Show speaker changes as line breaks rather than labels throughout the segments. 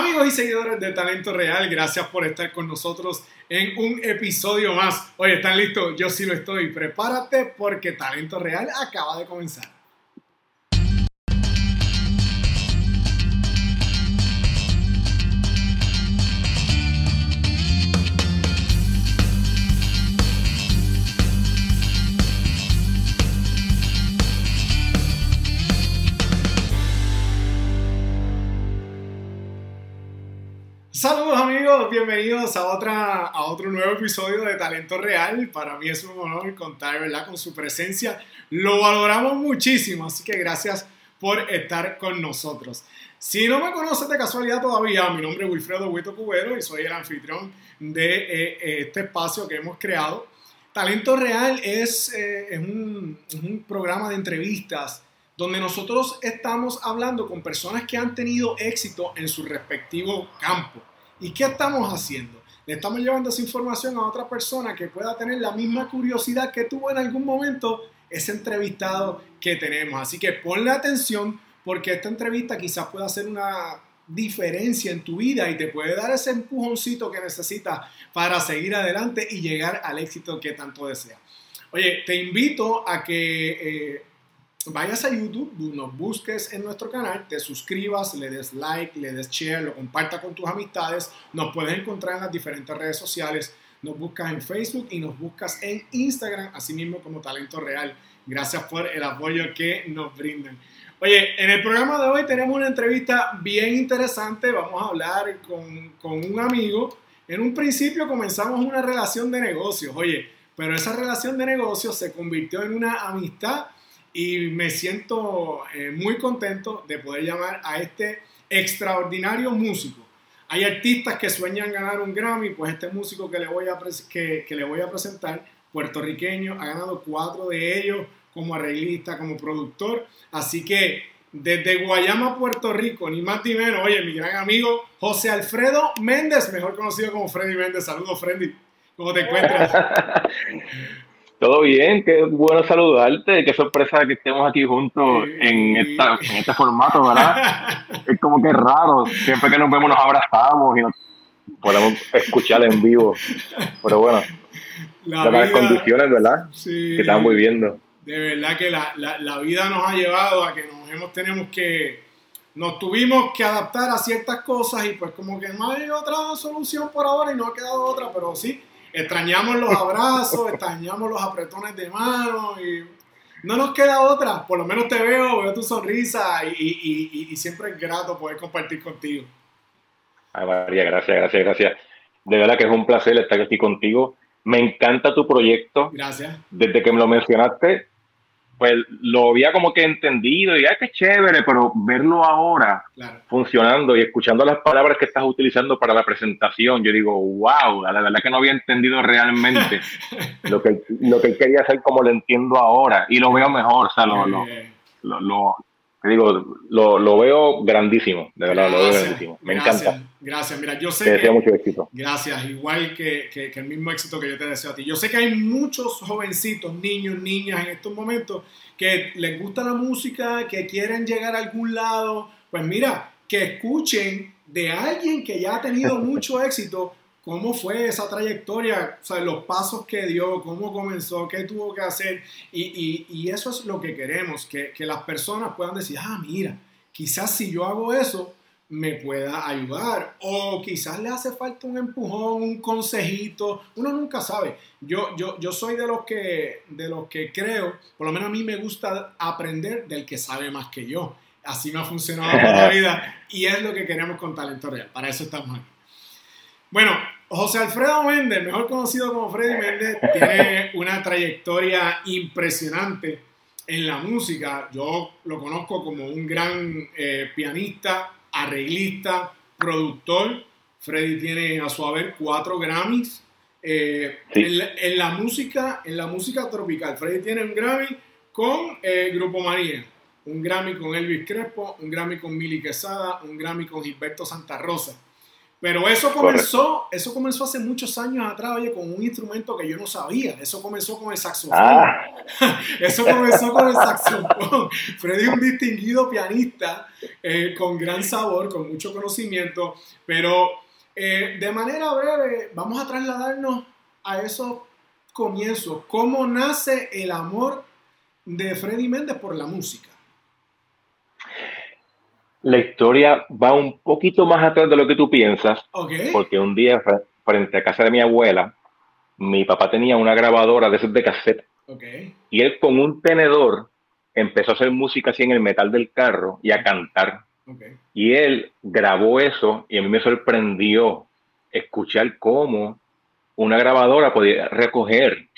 Amigos y seguidores de Talento Real, gracias por estar con nosotros en un episodio más. Oye, ¿están listos? Yo sí lo estoy. Prepárate porque Talento Real acaba de comenzar. Saludos amigos, bienvenidos a, otra, a otro nuevo episodio de Talento Real. Para mí es un honor contar ¿verdad? con su presencia. Lo valoramos muchísimo, así que gracias por estar con nosotros. Si no me conoces de casualidad todavía, mi nombre es Wilfredo Huito Cubero y soy el anfitrión de eh, eh, este espacio que hemos creado. Talento Real es, eh, es, un, es un programa de entrevistas donde nosotros estamos hablando con personas que han tenido éxito en su respectivo campo. ¿Y qué estamos haciendo? Le estamos llevando esa información a otra persona que pueda tener la misma curiosidad que tuvo en algún momento ese entrevistado que tenemos. Así que ponle atención porque esta entrevista quizás pueda hacer una diferencia en tu vida y te puede dar ese empujoncito que necesitas para seguir adelante y llegar al éxito que tanto deseas. Oye, te invito a que eh, vayas a YouTube, nos busques en nuestro canal, te suscribas, le des like, le des share, lo compartas con tus amistades. Nos puedes encontrar en las diferentes redes sociales. Nos buscas en Facebook y nos buscas en Instagram, así mismo como Talento Real. Gracias por el apoyo que nos brindan. Oye, en el programa de hoy tenemos una entrevista bien interesante. Vamos a hablar con, con un amigo. En un principio comenzamos una relación de negocios, oye, pero esa relación de negocios se convirtió en una amistad y me siento eh, muy contento de poder llamar a este extraordinario músico. Hay artistas que sueñan ganar un Grammy, pues este músico que le voy a, que, que le voy a presentar, puertorriqueño, ha ganado cuatro de ellos como arreglista, como productor. Así que desde Guayama, Puerto Rico, ni más ni menos, oye, mi gran amigo José Alfredo Méndez, mejor conocido como Freddy Méndez. Saludos, Freddy. ¿Cómo te encuentras?
Todo bien, qué bueno saludarte, qué sorpresa que estemos aquí juntos en, esta, en este formato, ¿verdad? es como que raro, siempre que nos vemos nos abrazamos y nos podemos escuchar en vivo, pero bueno, la las condiciones, ¿verdad? Sí, que estamos viviendo.
De verdad que la, la, la, vida nos ha llevado a que nos hemos, tenemos que, nos tuvimos que adaptar a ciertas cosas y pues como que no hay otra solución por ahora y no ha quedado otra, pero sí, extrañamos los abrazos, extrañamos los apretones de mano y no nos queda otra. Por lo menos te veo, veo tu sonrisa y, siempre es grato poder compartir contigo.
Ay, María, gracias, gracias, gracias. De verdad que es un placer estar aquí contigo. Me encanta tu proyecto.
Gracias.
Desde que me lo mencionaste, pues lo había como que entendido y ay, qué chévere, pero verlo ahora funcionando y escuchando las palabras que estás utilizando para la presentación, yo digo, wow, la verdad que no había entendido realmente lo, que, lo que quería hacer como lo entiendo ahora y lo veo mejor, o sea, lo, lo, lo, digo, lo, lo, veo grandísimo, de verdad, lo veo grandísimo. Me encanta.
Gracias, mira, yo sé
te deseo mucho éxito.
Gracias, igual que, que, que, el mismo éxito que yo te deseo a ti. Yo sé que hay muchos jovencitos, niños, niñas en estos momentos que les gusta la música, que quieren llegar a algún lado. Pues mira, que escuchen de alguien que ya ha tenido mucho éxito cómo fue esa trayectoria, o sea, los pasos que dio, cómo comenzó, qué tuvo que hacer. Y, y, y eso es lo que queremos, que, que las personas puedan decir, ah, mira, quizás si yo hago eso, me pueda ayudar o quizás le hace falta un empujón, un consejito, uno nunca sabe. Yo, yo, yo soy de los, que, de los que creo, por lo menos a mí me gusta aprender del que sabe más que yo. Así me ha funcionado toda la vida y es lo que queremos con Talento Real. Para eso estamos aquí. Bueno, José Alfredo Méndez, mejor conocido como Freddy Méndez, tiene una trayectoria impresionante en la música. Yo lo conozco como un gran eh, pianista, arreglista, productor. Freddy tiene a su haber cuatro Grammys. Eh, en, la, música, en la música tropical, Freddy tiene un Grammy con eh, Grupo María, un Grammy con Elvis Crespo, un Grammy con Mili Quesada, un Grammy con Gilberto Santa Rosa. Pero eso comenzó, eso comenzó hace muchos años atrás, oye, con un instrumento que yo no sabía. Eso comenzó con el saxofón. Ah. eso comenzó con el saxofón. Freddy es un distinguido pianista eh, con gran sabor, con mucho conocimiento. Pero eh, de manera breve, vamos a trasladarnos a esos comienzos. ¿Cómo nace el amor de Freddy Méndez por la música?
La historia va un poquito más atrás de lo que tú piensas, porque un día frente a casa de mi abuela, mi papá tenía una grabadora de esos de cassette, y él con un tenedor empezó a hacer música así en el metal del carro y a cantar. Y él grabó eso y a mí me sorprendió escuchar cómo una grabadora podía recoger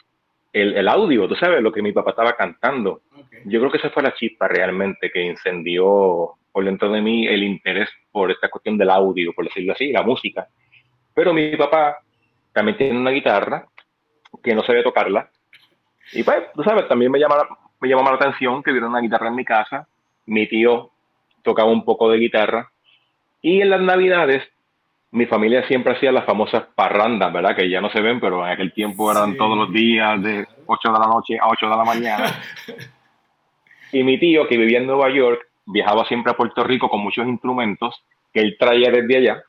el, audio, tú sabes, lo que mi papá estaba cantando. Yo creo que esa fue la chispa realmente que incendió por dentro de mí el interés por esta cuestión del audio, por decirlo así, la música. Pero mi papá también tiene una guitarra que no sabe tocarla. Y pues, tú sabes, también me llama, me llama la atención que hubiera una guitarra en mi casa. Mi tío tocaba un poco de guitarra. Y en las navidades, mi familia siempre hacía las famosas parrandas, ¿verdad? Que ya no se ven, pero en aquel tiempo eran todos los días de 8 de la noche a 8 de la mañana. y mi tío, que vivía en Nueva York, viajaba siempre a Puerto Rico con muchos instrumentos que él traía desde allá.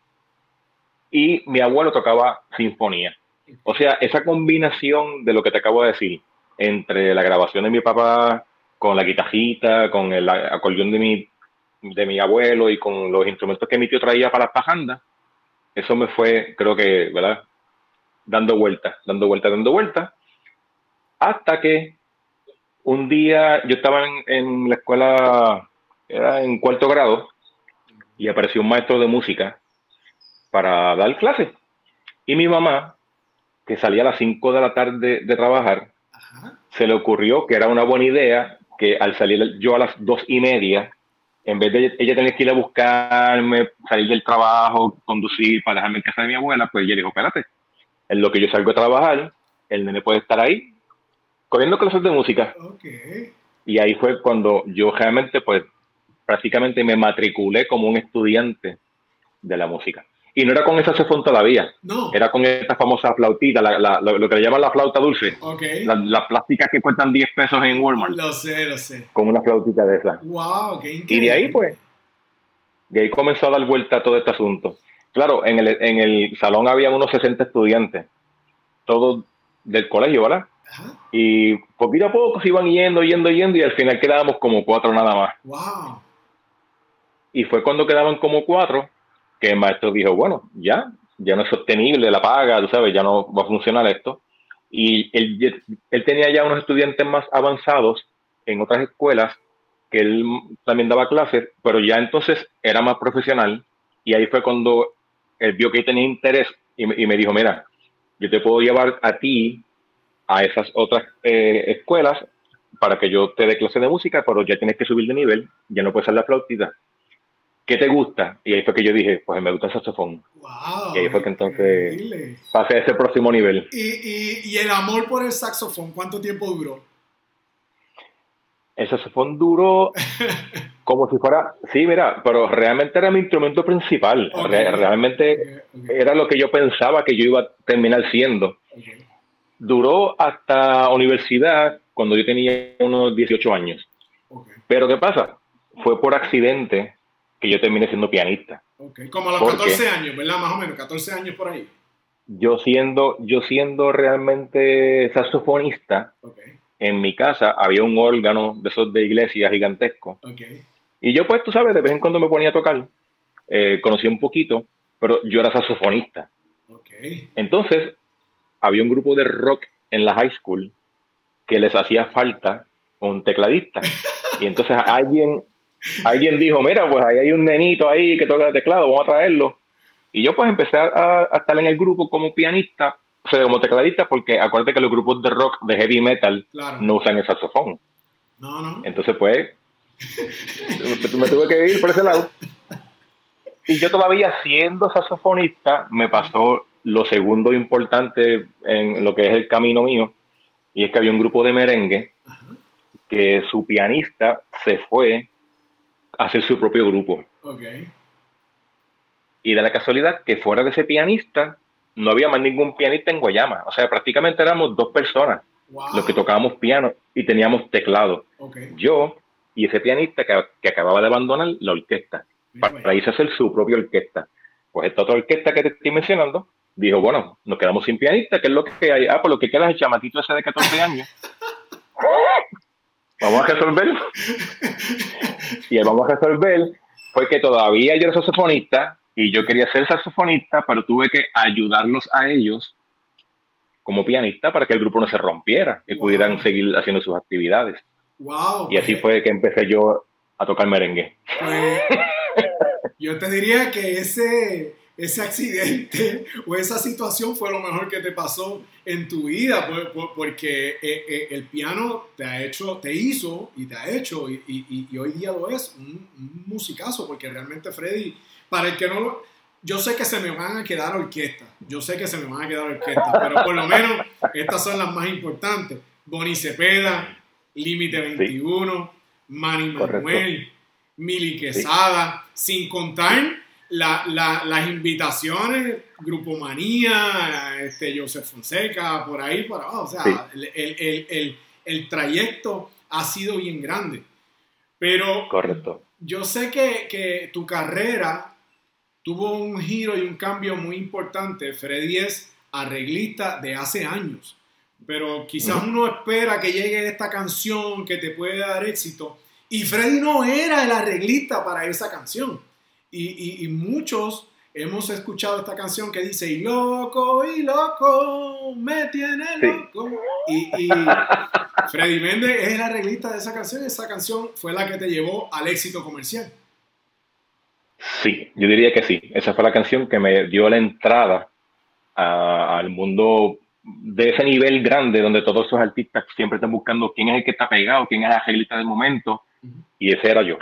Y mi abuelo tocaba sinfonía. O sea, esa combinación de lo que te acabo de decir, entre la grabación de mi papá con la guitarrita, con el acordeón de mi, de mi abuelo y con los instrumentos que mi tío traía para las pajandas, eso me fue, creo que, ¿verdad? Dando vueltas, dando vueltas, dando vueltas, hasta que un día yo estaba en, en la escuela era en cuarto grado y apareció un maestro de música para dar clases. Y mi mamá, que salía a las 5 de la tarde de trabajar, se le ocurrió que era una buena idea que al salir yo a las dos y media, en vez de ella tener que ir a buscarme, salir del trabajo, conducir para dejarme en casa de mi abuela, pues ella dijo, espérate, en lo que yo salgo a trabajar, el nene puede estar ahí, cogiendo clases de música. Y ahí fue cuando yo realmente pues prácticamente me matriculé como un estudiante de la música. Y no era con esa saxofón todavía. No. Era con esta famosa flautita, lo, que le llaman la flauta dulce.
Okay.
Las plásticas que cuestan 10 pesos en Walmart.
Lo sé, lo sé.
Con una flautita de esa.
¡Wow! ¡Qué increíble!
Y de ahí, pues, de ahí comenzó a dar vuelta todo este asunto. Claro, en el, en el salón había unos 60 estudiantes, todos del colegio, ¿verdad? Ajá. Y poquito a poco se iban yendo, yendo, yendo, y al final quedábamos como cuatro nada más.
¡Wow!
Y fue cuando quedaban como cuatro que el maestro dijo, bueno, ya, ya no es sostenible la paga, tú sabes, ya no va a funcionar esto. Y él, él tenía ya unos estudiantes más avanzados en otras escuelas que él también daba clases, pero ya entonces era más profesional y ahí fue cuando él vio que tenía interés y me, y me dijo, mira, yo te puedo llevar a ti a esas otras eh, escuelas para que yo te dé clase de música, pero ya tienes que subir de nivel, ya no puedes ser la flautita. ¿Qué te gusta? Y ahí fue que yo dije, pues me gusta el saxofón.
Wow,
y ahí fue que entonces pasé a ese próximo nivel.
¿Y, y, el amor por el saxofón, cuánto tiempo duró?
El saxofón duró como si fuera, sí, mira, pero realmente era mi instrumento principal. realmente era lo que yo pensaba que yo iba a terminar siendo. Duró hasta universidad cuando yo tenía unos 18 años. Pero ¿qué pasa? Fue por accidente que yo terminé siendo pianista.
Okay. Como a los 14 años, ¿verdad? Más o menos, 14 años por ahí.
Yo siendo, yo siendo realmente saxofonista, en mi casa había un órgano de esos de iglesia gigantesco. Y yo pues, tú sabes, de vez en cuando me ponía a tocar, eh, conocí un poquito, pero yo era saxofonista. Entonces, había un grupo de rock en la high school que les hacía falta un tecladista. y entonces alguien, alguien dijo, mira, pues ahí hay un nenito ahí que toca el teclado, vamos a traerlo. Y yo pues empecé a, estar en el grupo como pianista, o sea, como tecladista, porque acuérdate que los grupos de rock, de heavy metal, no usan el saxofón.
No, no.
Entonces pues, me tuve que ir por ese lado. Y yo todavía siendo saxofonista, me pasó lo segundo importante en lo que es el camino mío, y es que había un grupo de merengue que su pianista se fue hacer su propio grupo. Y de la casualidad que fuera de ese pianista, no había más ningún pianista en Guayama. O sea, prácticamente éramos dos personas los que tocábamos piano y teníamos teclado. Yo y ese pianista que, acababa de abandonar la orquesta para irse a hacer su propia orquesta. Pues esta otra orquesta que te estoy mencionando dijo, bueno, nos quedamos sin pianista, que es lo que hay. Ah, por lo que queda es el chamatito ese de 14 años. vamos a resolver. y el vamos a resolver fue que todavía yo era saxofonista y yo quería ser saxofonista, pero tuve que ayudarlos a ellos como pianista para que el grupo no se rompiera y pudieran seguir haciendo sus actividades.
Wow,
y así fue que empecé yo a tocar merengue.
Pues, yo te diría que ese, ese accidente o esa situación fue lo mejor que te pasó en tu vida, porque eh, eh, el piano te ha hecho, te hizo y te ha hecho, y, hoy día lo es, un, musicazo, porque realmente Freddy, para el que no lo, yo sé que se me van a quedar orquestas, yo sé que se me van a quedar orquestas, pero por lo menos estas son las más importantes. Bonnie Cepeda, Límite 21, Manny Manuel, Mili Quesada, sin contar las invitaciones, Grupo Manía, este, Joseph Fonseca, por ahí, por abajo. O sea, el, trayecto ha sido bien grande. Pero
Correcto.
yo sé que, tu carrera tuvo un giro y un cambio muy importante. Freddy es arreglista de hace años. Pero quizás uno espera que llegue esta canción que te puede dar éxito. Y Freddy no era el arreglista para esa canción. Y, muchos hemos escuchado esta canción que dice, y loco, y loco, me tiene loco. Y, Freddy Méndez es el arreglista de esa canción. Esa canción fue la que te llevó al éxito comercial.
Sí, yo diría que sí. Esa fue la canción que me dio la entrada al mundo de ese nivel grande donde todos esos artistas siempre están buscando quién es el que está pegado, quién es la arreglista del momento, y ese era yo.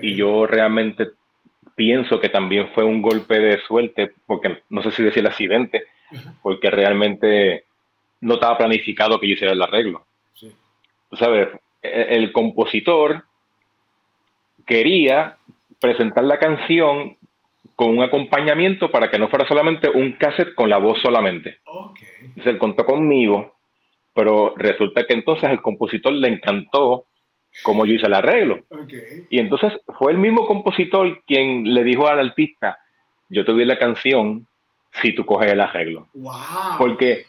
Y yo realmente pienso que también fue un golpe de suerte, porque no sé si decir accidente, porque realmente no estaba planificado que yo hiciera el arreglo. Sí. Sabes, e-, el, compositor quería presentar la canción con un acompañamiento para que no fuera solamente un cassette con la voz solamente. Okay. Él contó conmigo, pero resulta que entonces el compositor le encantó como yo hice el arreglo. Y entonces fue el mismo compositor quien le dijo al artista, yo te doy la canción si tú coges el arreglo. Porque,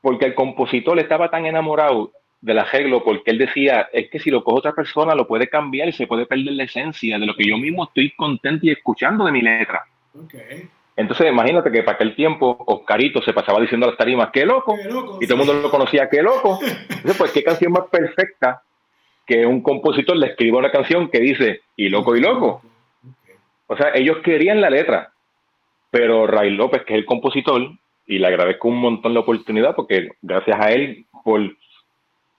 porque el compositor estaba tan enamorado del arreglo porque él decía, es que si lo coge otra persona lo puede cambiar y se puede perder la esencia de lo que yo mismo estoy contento y escuchando de mi letra. Entonces imagínate que para aquel tiempo Oscarito se pasaba diciendo a las tarimas, qué loco, y todo el mundo lo conocía, qué loco. Entonces, pues qué canción más perfecta que un compositor le escriba una canción que dice, y loco, y loco. O sea, ellos querían la letra, pero Ray López, que es el compositor, y le agradezco un montón la oportunidad porque gracias a él por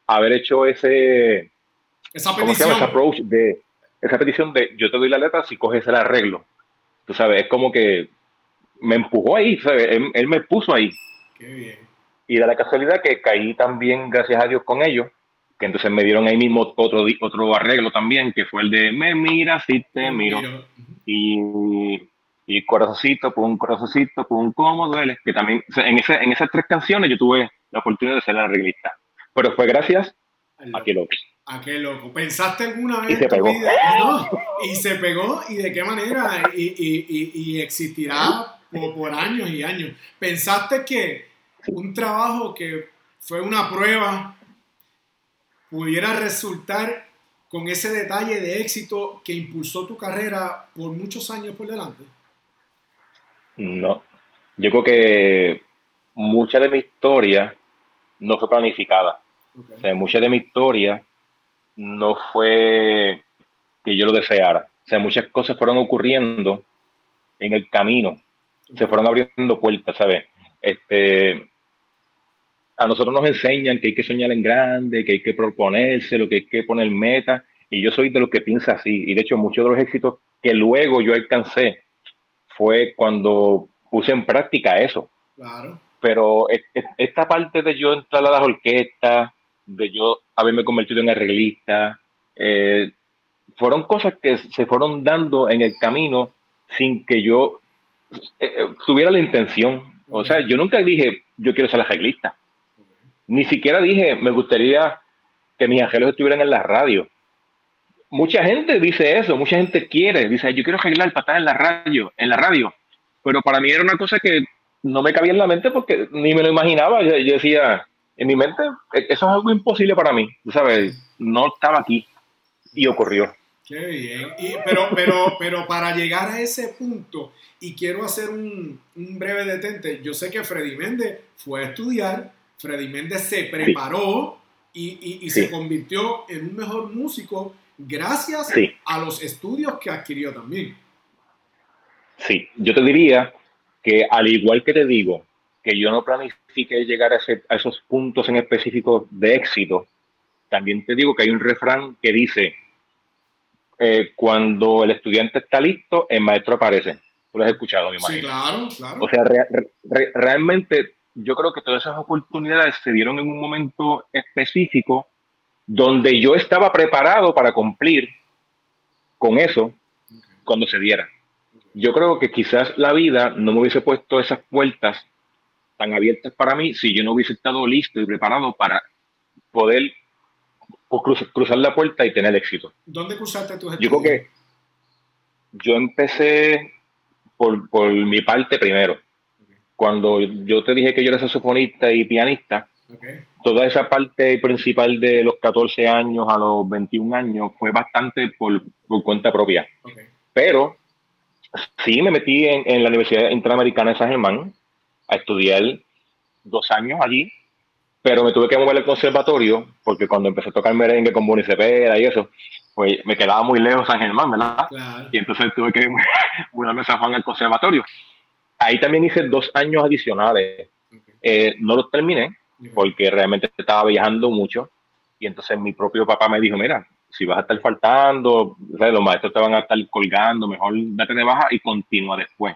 haber hecho ese
esa petición
ese approach de esa petición de yo te doy la letra si coges el arreglo tú sabes es como que me empujó ahí ¿sabes? Él, me puso ahí
Qué bien.
y de la casualidad que caí también gracias a Dios con ellos que entonces me dieron ahí mismo otro, otro arreglo también, que fue el de Me mira si te miro. Y, y corazoncito, un corazoncito, un cómo duele. Que también, en, ese, en esas tres canciones yo tuve la oportunidad de ser la arreglista. Pero fue gracias a qué loco.
A qué loco. ¿Pensaste alguna vez?
Y se pegó.
y se pegó. ¿Y de qué manera? Y, y, y existirá por, por años y años. ¿Pensaste que un trabajo que fue una prueba pudiera resultar con ese detalle de éxito que impulsó tu carrera por muchos años por delante?
No, yo creo que mucha de mi historia no fue planificada. O sea, mucha de mi historia no fue que yo lo deseara. O sea, muchas cosas fueron ocurriendo en el camino, se fueron abriendo puertas, ¿sabes? Este, a nosotros nos enseñan que hay que soñar en grande, que hay que proponerse, lo que hay que poner meta, y yo soy de los que piensa así, y de hecho muchos de los éxitos que luego yo alcancé fue cuando puse en práctica eso.
Claro.
Pero esta parte de yo entrar a las orquestas, de yo haberme convertido en arreglista, eh, fueron cosas que se fueron dando en el camino sin que yo eh, eh, tuviera la intención. O sea, yo nunca dije, yo quiero ser arreglista. Ni siquiera dije, me gustaría que mis ángeles estuvieran en la radio. Mucha gente dice eso, mucha gente quiere, dice, yo quiero arreglar para estar en la radio, en la radio. Pero para mí era una cosa que no me cabía en la mente porque ni me lo imaginaba. Yo, decía, en mi mente, e-, eso es algo imposible para mí, ¿sabes? No estaba aquí y ocurrió.
Qué bien. pero, pero, pero para llegar a ese punto, y quiero hacer un, breve detente, yo sé que Freddy Méndez fue a estudiar, Freddy Méndez se preparó y, se convirtió en un mejor músico gracias a los estudios que adquirió también.
Sí, yo te diría que al igual que te digo, que yo no planifique llegar a, a esos puntos en específico de éxito, también te digo que hay un refrán que dice, eh, cuando el estudiante está listo, el maestro aparece. Tú lo has escuchado, mi imagino.
Sí, claro, claro.
O sea, realmente yo creo que todas esas oportunidades se dieron en un momento específico donde yo estaba preparado para cumplir con eso cuando se diera. Yo creo que quizás la vida no me hubiese puesto esas puertas tan abiertas para mí si yo no hubiese estado listo y preparado para poder o cruzar la puerta y tener éxito.
¿Dónde cruzaste tus
estudios? Yo creo que yo empecé por, por mi parte primero. Cuando yo te dije que yo era saxofonista y pianista, toda esa parte principal de los 14 años a los 21 años fue bastante por, por cuenta propia. Pero sí me metí en, en, la Universidad Interamericana de San Germán a estudiar dos años allí pero me tuve que mover al conservatorio porque cuando empecé a tocar merengue con Bonnie Cepeda y eso, pues me quedaba muy lejos San Germán, ¿verdad? Y entonces tuve que mudarme a San Juan al conservatorio. Ahí también hice dos años adicionales. Eh, no los terminé porque realmente estaba viajando mucho y entonces mi propio papá me dijo, mira, si vas a estar faltando, los maestros te van a estar colgando, mejor date de baja y continúa después.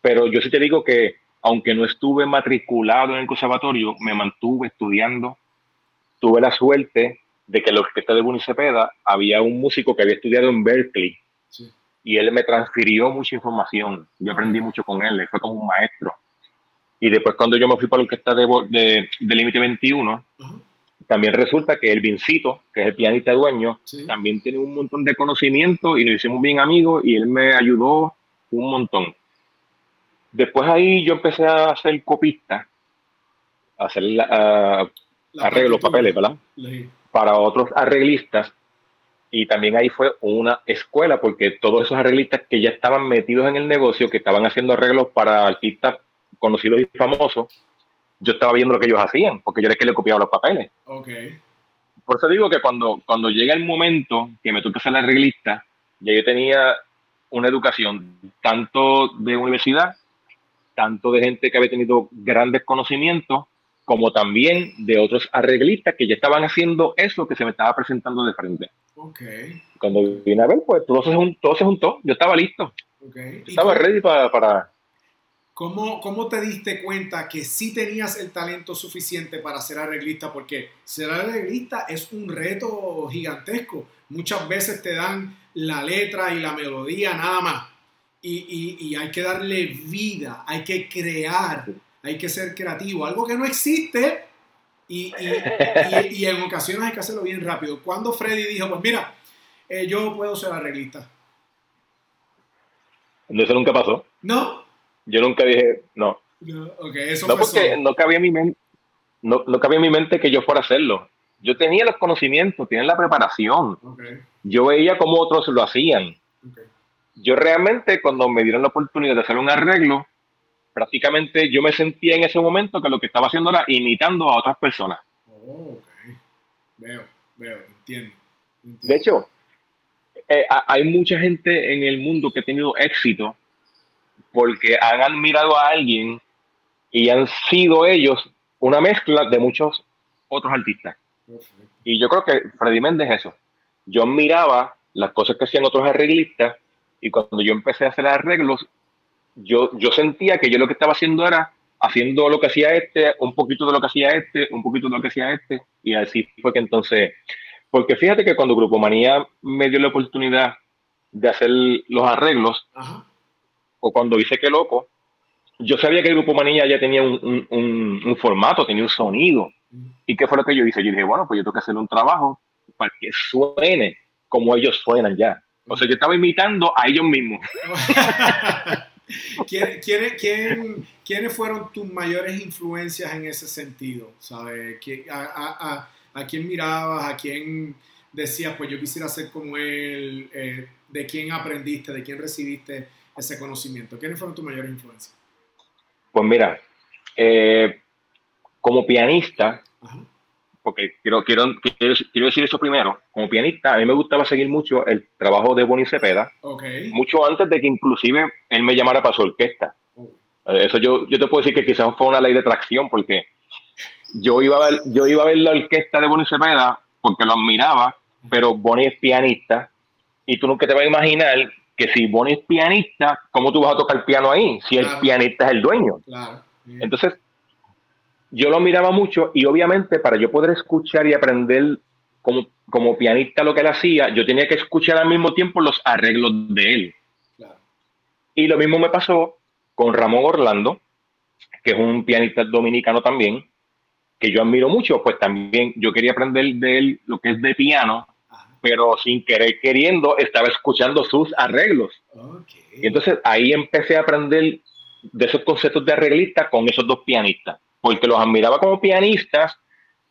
Pero yo sí te digo que aunque no estuve matriculado en el conservatorio, me mantuve estudiando. Tuve la suerte de que en la orquesta de Bunny Cepeda había un músico que había estudiado en Berkeley y él me transfirió mucha información. Yo aprendí mucho con él, él fue como un maestro. Y después cuando yo me fui para la orquesta de, de, Límite 21, también resulta que el Vincito, que es el pianista dueño, también tiene un montón de conocimiento y nos hicimos bien amigos y él me ayudó un montón. Después ahí yo empecé a hacer copista, a hacer arreglos, papeles, ¿verdad? Para otros arreglistas. Y también ahí fue una escuela, porque todos esos arreglistas que ya estaban metidos en el negocio, que estaban haciendo arreglos para artistas conocidos y famosos, yo estaba viendo lo que ellos hacían, porque yo era el que le copiaba los papeles.
Okay.
Por eso digo que cuando, cuando llega el momento que me toca ser arreglista, ya yo tenía una educación tanto de universidad tanto de gente que había tenido grandes conocimientos, como también de otros arreglistas que ya estaban haciendo eso que se me estaba presentando de frente.
Okay.
Cuando vine a ver, pues todo se juntó, se juntó. yo estaba listo.
Okay.
Estaba ready para... para...
¿Cómo, ¿Cómo te diste cuenta que sí tenías el talento suficiente para ser arreglista? Porque ser arreglista es un reto gigantesco. Muchas veces te dan la letra y la melodía nada más y, hay que darle vida, hay que crear, hay que ser creativo, algo que no existe y, en ocasiones hay que hacerlo bien rápido. Cuando Freddy dijo, pues mira, eh, yo puedo ser arreglista.
Eso nunca pasó.
¿No?
Yo nunca dije, no.
No, eso
no porque no cabía, en mi mente, no, no cabía en mi mente que yo fuera a hacerlo. Yo tenía los conocimientos, tenía la preparación. Yo veía cómo otros lo hacían yo realmente cuando me dieron la oportunidad de hacer un arreglo, prácticamente yo me sentía en ese momento que lo que estaba haciendo era imitando a otras personas.
Oh, ok. Veo, veo, entiendo.
De hecho, eh, hay mucha gente en el mundo que ha tenido éxito porque han admirado a alguien y han sido ellos una mezcla de muchos otros artistas. Y yo creo que Freddy Méndez es eso. Yo admiraba las cosas que hacían otros arreglistas y cuando yo empecé a hacer arreglos, yo, yo sentía que yo lo que estaba haciendo era haciendo lo que hacía este, un poquito de lo que hacía este, un poquito de lo que hacía este, y así fue que entonces, porque fíjate que cuando Grupo Manía me dio la oportunidad de hacer los arreglos, o cuando hice Que Loco, yo sabía que Grupo Manía ya tenía un, un, un, formato, tenía un sonido. ¿Y qué fue lo que yo hice? Yo dije, bueno, pues yo tengo que hacer un trabajo para que suene como ellos suenan ya. O sea, yo estaba imitando a ellos mismos.
¿Quién, quién, quiénes fueron tus mayores influencias en ese sentido? ¿Sabes? A, a, a, quién mirabas? ¿A quién decías, pues yo quisiera ser como él? Eh, ¿De quién aprendiste? ¿De quién recibiste ese conocimiento? ¿Quiénes fueron tus mayores influencias?
Pues mira, eh, como pianista, porque quiero, quiero, quiero, decir eso primero, como pianista, a mí me gustaba seguir mucho el trabajo de Bonnie Cepeda, mucho antes de que inclusive él me llamara para su orquesta. Oh. Eh, eso yo, yo te puedo decir que quizás fue una ley de tracción, porque yo iba a ver, yo iba a ver la orquesta de Bonnie Cepeda porque lo admiraba, pero Bonnie es pianista, y tú nunca te vas a imaginar que si Bonnie es pianista, ¿cómo tú vas a tocar piano ahí? Si el pianista es el dueño. Entonces, yo lo miraba mucho y obviamente para yo poder escuchar y aprender como, como pianista lo que él hacía, yo tenía que escuchar al mismo tiempo los arreglos de él. Y lo mismo me pasó con Ramón Orlando, que es un pianista dominicano también, que yo admiro mucho, pues también yo quería aprender de él lo que es de piano, pero sin querer queriendo estaba escuchando sus arreglos. Y entonces ahí empecé a aprender de esos conceptos de arreglista con esos dos pianistas, porque los admiraba como pianistas,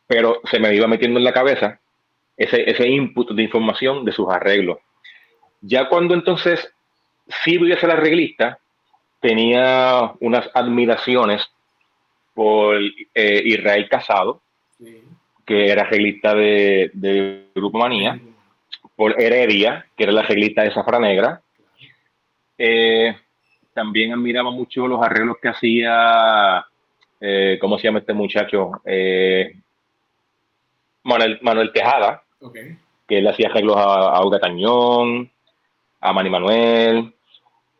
pero se me iba metiendo en la cabeza ese, ese input de información de sus arreglos. Ya cuando entonces sí voy a ser arreglista, tenía unas admiraciones por eh, Israel Casado, que era arreglista de, de Grupo Manía por Heredia, que era la arreglista de Zafra Negra. Eh, también admiraba mucho los arreglos que hacía, eh, ¿cómo se llama este muchacho? Eh, Manuel, Tejada, que él hacía arreglos a, a Tañón, a Manny Manuel,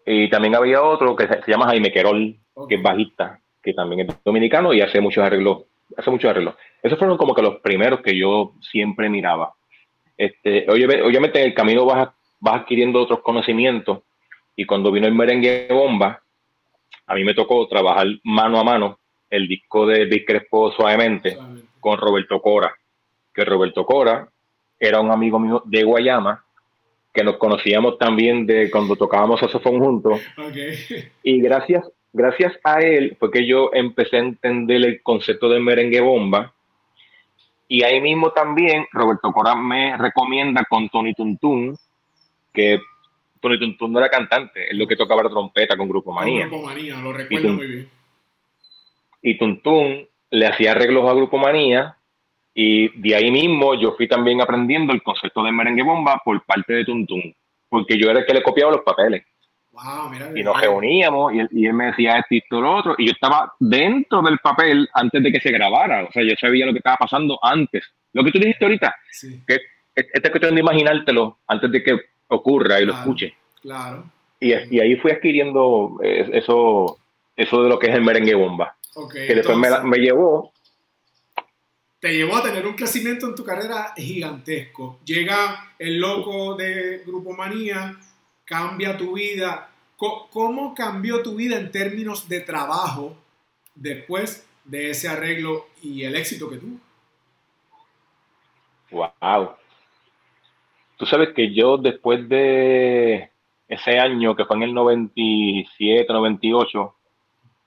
y también había otro que se, llama Jaime Querol, que es bajista, que también es dominicano y hace muchos arreglos, hace muchos arreglos. Esos fueron como que los primeros que yo siempre miraba. Este, obviamente en el camino vas, vas adquiriendo otros conocimientos y cuando vino el merengue bomba, a mí me tocó trabajar mano a mano el disco de Discrepo Suavemente con Roberto Cora, que Roberto Cora era un amigo mío de Guayama, que nos conocíamos también de cuando tocábamos sofón juntos. Y gracias, gracias a él fue que yo empecé a entender el concepto de merengue bomba y ahí mismo también Roberto Cora me recomienda con Tony Tuntun, que Tony Tuntun no era cantante, es lo que tocaba la trompeta con Grupo Manía.
Grupo Manía, lo recuerdo muy bien.
Y Tuntun le hacía arreglos a Grupo Manía y de ahí mismo yo fui también aprendiendo el concepto de merengue bomba por parte de Tuntun, porque yo era el que le copiaba los papeles y nos reuníamos y él, me decía esto y esto lo otro y yo estaba dentro del papel antes de que se grabara, o sea, yo sabía lo que estaba pasando antes. Lo que tú dijiste ahorita, que esta cuestión de imaginártelo antes de que ocurra y lo escuche.
Claro.
Y, y, ahí fui adquiriendo eh, eso, eso de lo que es el merengue bomba. Que después me, me llevó
te llevó a tener un crecimiento en tu carrera gigantesco. Llega el loco de Grupo Manía, cambia tu vida. ¿Cómo cambió tu vida en términos de trabajo después de ese arreglo y el éxito que tuvo?
Wow. Tú sabes que yo después de ese año, que fue en el 97, 98,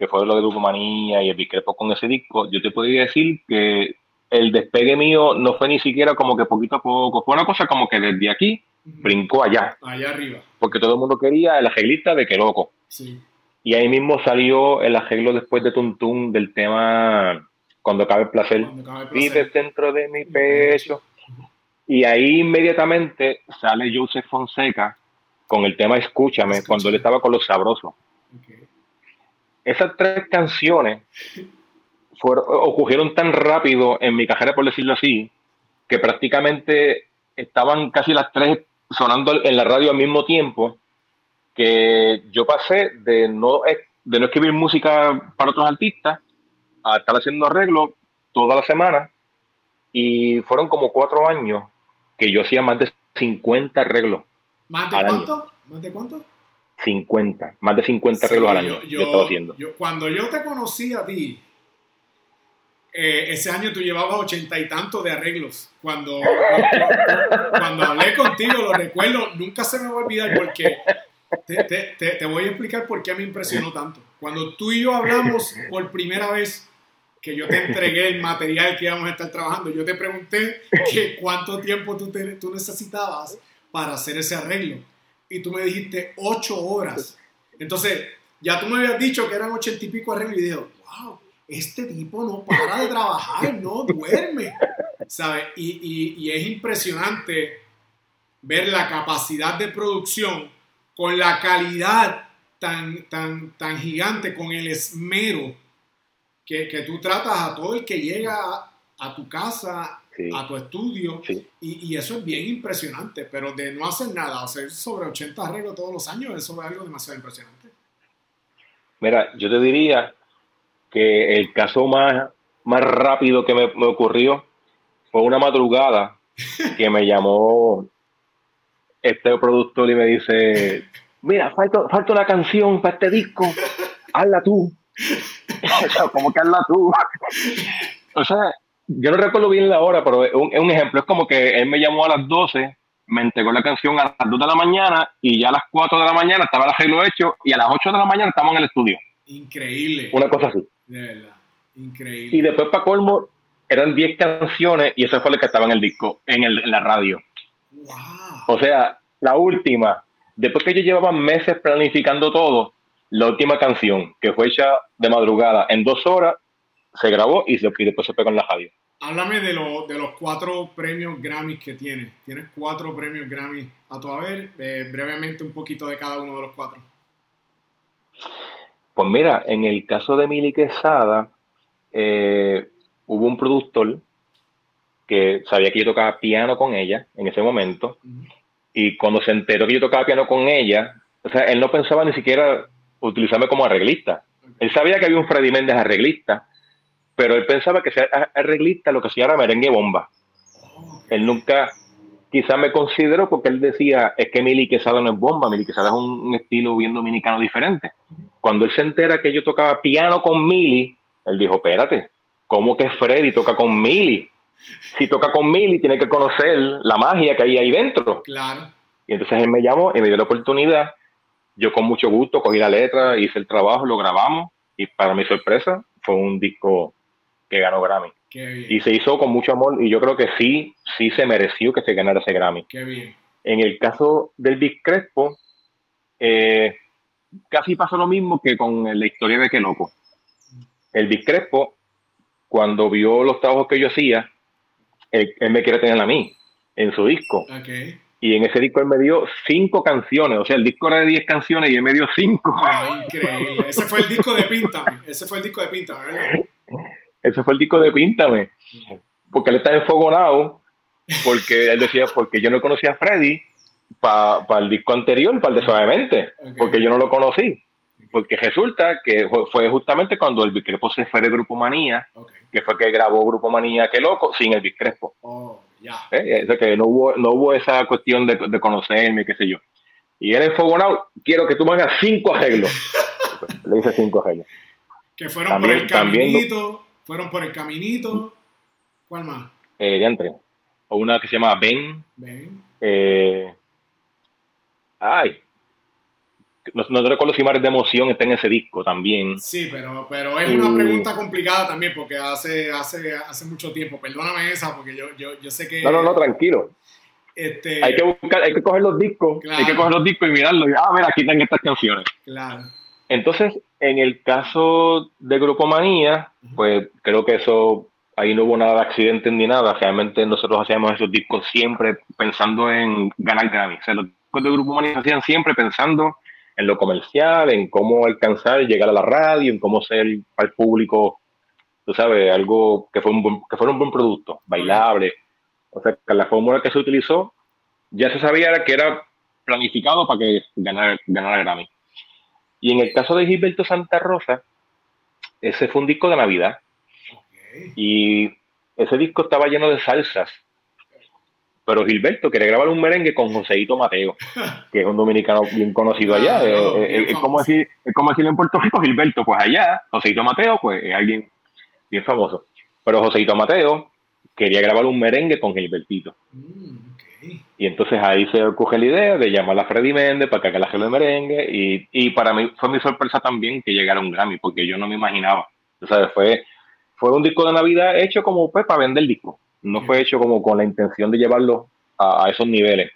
que fue lo de Grupo Manía y el discrepo con ese disco, yo te podría decir que el despegue mío no fue ni siquiera como que poquito a poco, fue una cosa como que desde aquí brincó allá.
Allá arriba.
Porque todo el mundo quería el arreglista de que loco.
Sí.
Y ahí mismo salió el arreglo después de Tuntún del tema Cuando cabe el placer. Vive dentro de mi pecho. Y ahí inmediatamente sale Joseph Fonseca con el tema Escúchame, cuando él estaba con los sabrosos. Esas tres canciones fueron, ocurrieron tan rápido en mi carrera, por decirlo así, que prácticamente estaban casi las tres sonando en la radio al mismo tiempo, que yo pasé de no, de no escribir música para otros artistas a estar haciendo arreglos toda la semana y fueron como cuatro años que yo hacía más de 50 arreglos.
¿Más de cuánto? ¿Más de cuánto?
50, más de 50 arreglos al año.
Yo, haciendo. cuando yo te conocí a ti, eh, ese año tú llevabas ochenta y tantos de arreglos. Cuando, cuando, hablé contigo, lo recuerdo, nunca se me va a olvidar porque te, te, te, voy a explicar por qué me impresionó tanto. Cuando tú y yo hablamos por primera vez, que yo te entregué el material que íbamos a estar trabajando, yo te pregunté que cuánto tiempo tú, tú necesitabas para hacer ese arreglo y tú me dijiste ocho horas. Entonces, ya tú me habías dicho que eran ochenta y pico arreglos y dije, wow, este tipo no para de trabajar, no duerme, ¿sabes? Y, y, es impresionante ver la capacidad de producción con la calidad tan, tan, tan gigante, con el esmero que, que tú tratas a todo el que llega a tu casa a tu estudio. Y, eso es bien impresionante, pero de no hacer nada, hacer sobre 80 arreglos todos los años, eso es algo demasiado impresionante.
Mira, yo te diría que el caso más, más rápido que me, ocurrió fue una madrugada que me llamó este productor y me dice, mira, falta, falta una canción para este disco, hazla tú. ¿Cómo que hazla tú? o sea, yo no recuerdo bien la hora, pero es un, ejemplo. Es como que él me llamó a las 12, me entregó la canción a las 2 de la mañana y ya a las 4 de la mañana estaba el arreglo hecho y a las 8 de la mañana estábamos en el estudio.
Increíble.
Una cosa así.
De verdad. Increíble.
Y después, para colmo, eran 10 canciones y eso fue lo que estaba en el disco, en, el, en la radio. Wow. O sea, la última, después que yo llevaba meses planificando todo, la última canción, que fue hecha de madrugada en dos horas, se grabó y, después se pegó en la radio.
Háblame de, de los cuatro premios Grammy que tienes. Tienes cuatro premios Grammy a tu haber. Eh, brevemente un poquito de cada uno de los cuatro.
Pues mira, en el caso de Mili Quesada, eh, hubo un productor que sabía que yo tocaba piano con ella en ese momento. Y cuando se enteró que yo tocaba piano con ella, o sea, él no pensaba ni siquiera utilizarme como arreglista. Él sabía que había un Freddy Méndez arreglista, pero él pensaba que ser arreglista lo que hacía era merengue bomba. Él nunca, quizá me consideró porque él decía, es que Mili Quesada no es bomba, Mili Quesada es un, estilo bien dominicano diferente. Cuando él se entera que yo tocaba piano con Mili, él dijo, espérate, ¿cómo que Freddy toca con Mili? Si toca con Mili, tiene que conocer la magia que hay ahí dentro.
Claro.
Y entonces él me llamó y me dio la oportunidad. Yo con mucho gusto cogí la letra, hice el trabajo, lo grabamos y para mi sorpresa fue un disco que ganó Grammy. Y se hizo con mucho amor y yo creo que sí, sí se mereció que se ganara ese Grammy.
Qué bien.
En el caso del Big Crespo, eh, casi pasó lo mismo que con la historia de Que Loco. El Big Crespo, cuando vio los trabajos que yo hacía, él, me quiere tener a mí en su disco. Y en ese disco él me dio cinco canciones. O sea, el disco era de diez canciones y él me dio cinco.
increíble. Ese fue el disco de Píntame. Ese fue el disco de ¿verdad?
Ese fue el disco de Píntame. Porque él está enfogonado, porque él decía, porque yo no conocía a Freddy para el disco anterior, para el de Suavemente, porque yo no lo conocí. Porque resulta que fue justamente cuando el Bicrepo se fue de Grupo Manía, que fue que grabó Grupo Manía, qué loco, sin el Bicrepo.
Oh, ya.
¿Eh? que no hubo, no hubo esa cuestión de, de conocerme, qué sé yo. Y él enfogonado, quiero que tú me hagas cinco arreglos. Le hice cinco arreglos.
Que fueron por el caminito, fueron por el caminito. ¿Cuál más?
Eh, de entre. O una que se llama Ben.
Ben.
Eh, ay. No, no recuerdo si Mares de Emoción está en ese disco también.
Sí, pero, pero es una pregunta complicada también porque hace, hace, hace mucho tiempo. Perdóname esa porque yo, yo, yo sé que...
No, no, no, tranquilo.
Este...
Hay que buscar, hay que coger los discos, hay que coger los discos y mirarlos. Y, ah, mira, aquí están estas canciones.
Claro.
Entonces, en el caso de Grupo Manía, pues creo que eso, ahí no hubo nada de accidente ni nada. Realmente nosotros hacíamos esos discos siempre pensando en ganar Grammy. O sea, los discos de Grupo Manía se hacían siempre pensando en lo comercial, en cómo alcanzar, llegar a la radio, en cómo ser al público, tú sabes, algo que, fue un que fuera un buen producto, bailable. O sea, que la fórmula que se utilizó ya se sabía que era planificado para que ganara, ganara Grammy. Y en el caso de Gilberto Santa Rosa, ese fue un disco de Navidad. Y ese disco estaba lleno de salsas. pero Gilberto quería grabar un merengue con Joseito Mateo, que es un dominicano bien conocido allá. Eh, eh, es, como decir, es como decir en Puerto Rico Gilberto, pues allá, Joseito Mateo, pues es alguien bien famoso. Pero Joseito Mateo quería grabar un merengue con Gilbertito. Mm, y entonces ahí se ocurre la idea de llamar a Freddy Méndez para que haga la de merengue. Y, y, para mí fue mi sorpresa también que llegara un Grammy, porque yo no me imaginaba. O sea, fue, fue un disco de Navidad hecho como pues, para vender el disco no fue hecho como con la intención de llevarlo a, esos niveles.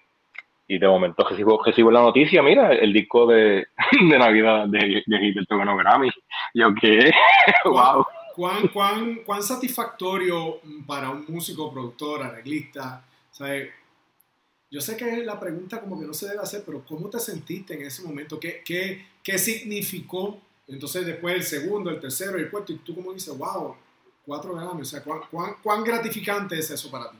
Y de momento recibo, recibo la noticia, mira, el disco de, de Navidad de, de Gilberto ganó Grammy. Yo qué, wow.
¿Cuán, cuán, ¿Cuán satisfactorio para un músico, productor, arreglista? ¿sabes? Yo sé que la pregunta como que no se debe hacer, pero ¿cómo te sentiste en ese momento? ¿Qué, qué, qué significó? Entonces después el segundo, el tercero, el cuarto, y tú como dices, wow, cuatro Grammy. O sea, ¿cuán, gratificante es eso para ti?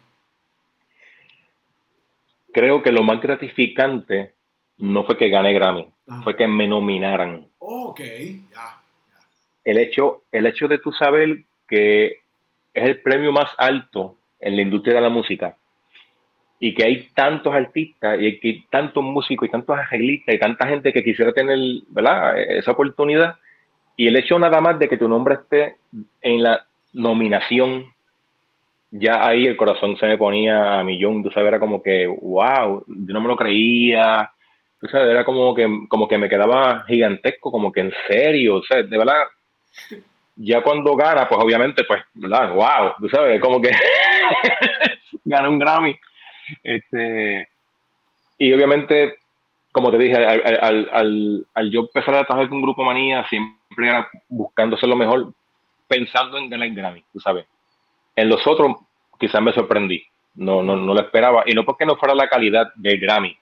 Creo que lo más gratificante no fue que gané Grammy, fue que me nominaran.
ok, ya,
El, hecho, el hecho de tú saber que es el premio más alto en la industria de la música y que hay tantos artistas y que hay tantos músicos y tantos arreglistas y tanta gente que quisiera tener ¿verdad? esa oportunidad y el hecho nada más de que tu nombre esté en la nominación, ya ahí el corazón se me ponía a millón, tú sabes, era como que, wow, yo no me lo creía, tú sabes, era como que, como que me quedaba gigantesco, como que en serio, o sea, de verdad, ya cuando gana, pues obviamente, pues, ¿verdad? Wow, tú sabes, como que gana un Grammy. Este, y obviamente, como te dije, al, al, al, yo empezar a trabajar con grupo manía, siempre era buscando ser lo mejor, pensando en ganar Grammy, tú sabes. En los otros quizás me sorprendí, no, no, no lo esperaba, y no porque no fuera la calidad del Grammy,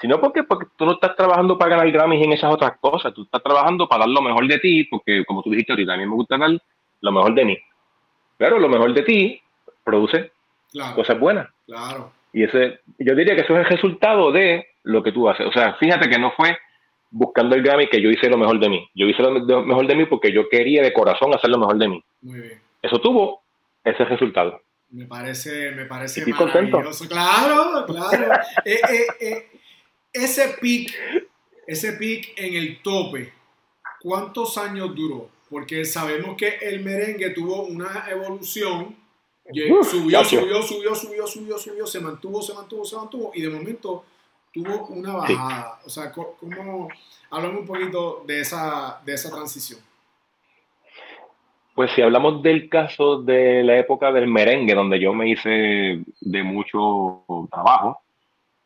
sino porque, porque tú no estás trabajando para ganar Grammy en esas otras cosas, tú estás trabajando para dar lo mejor de ti, porque como tú dijiste ahorita, a mí me gusta dar lo mejor de mí. Pero lo mejor de ti produce cosas buenas.
Claro.
Y ese, yo diría que eso es el resultado de lo que tú haces. O sea, fíjate que no fue buscando el Grammy que yo hice lo mejor de mí. Yo hice lo mejor de mí porque yo quería de corazón hacer lo mejor de mí. Muy bien. Eso tuvo ese resultado.
Me parece, me parece maravilloso. Claro, claro. Eh, eh, eh, ese pic, ese pic en el tope, ¿cuántos años duró? Porque sabemos que el merengue tuvo una evolución. Subió, subió, subió, subió, subió, subió, se mantuvo, se mantuvo, se mantuvo, y de momento tuvo una bajada. O sea, ¿cómo, hablamos un poquito de esa, de esa transición?
Pues si hablamos del caso de la época del merengue, donde yo me hice de mucho trabajo,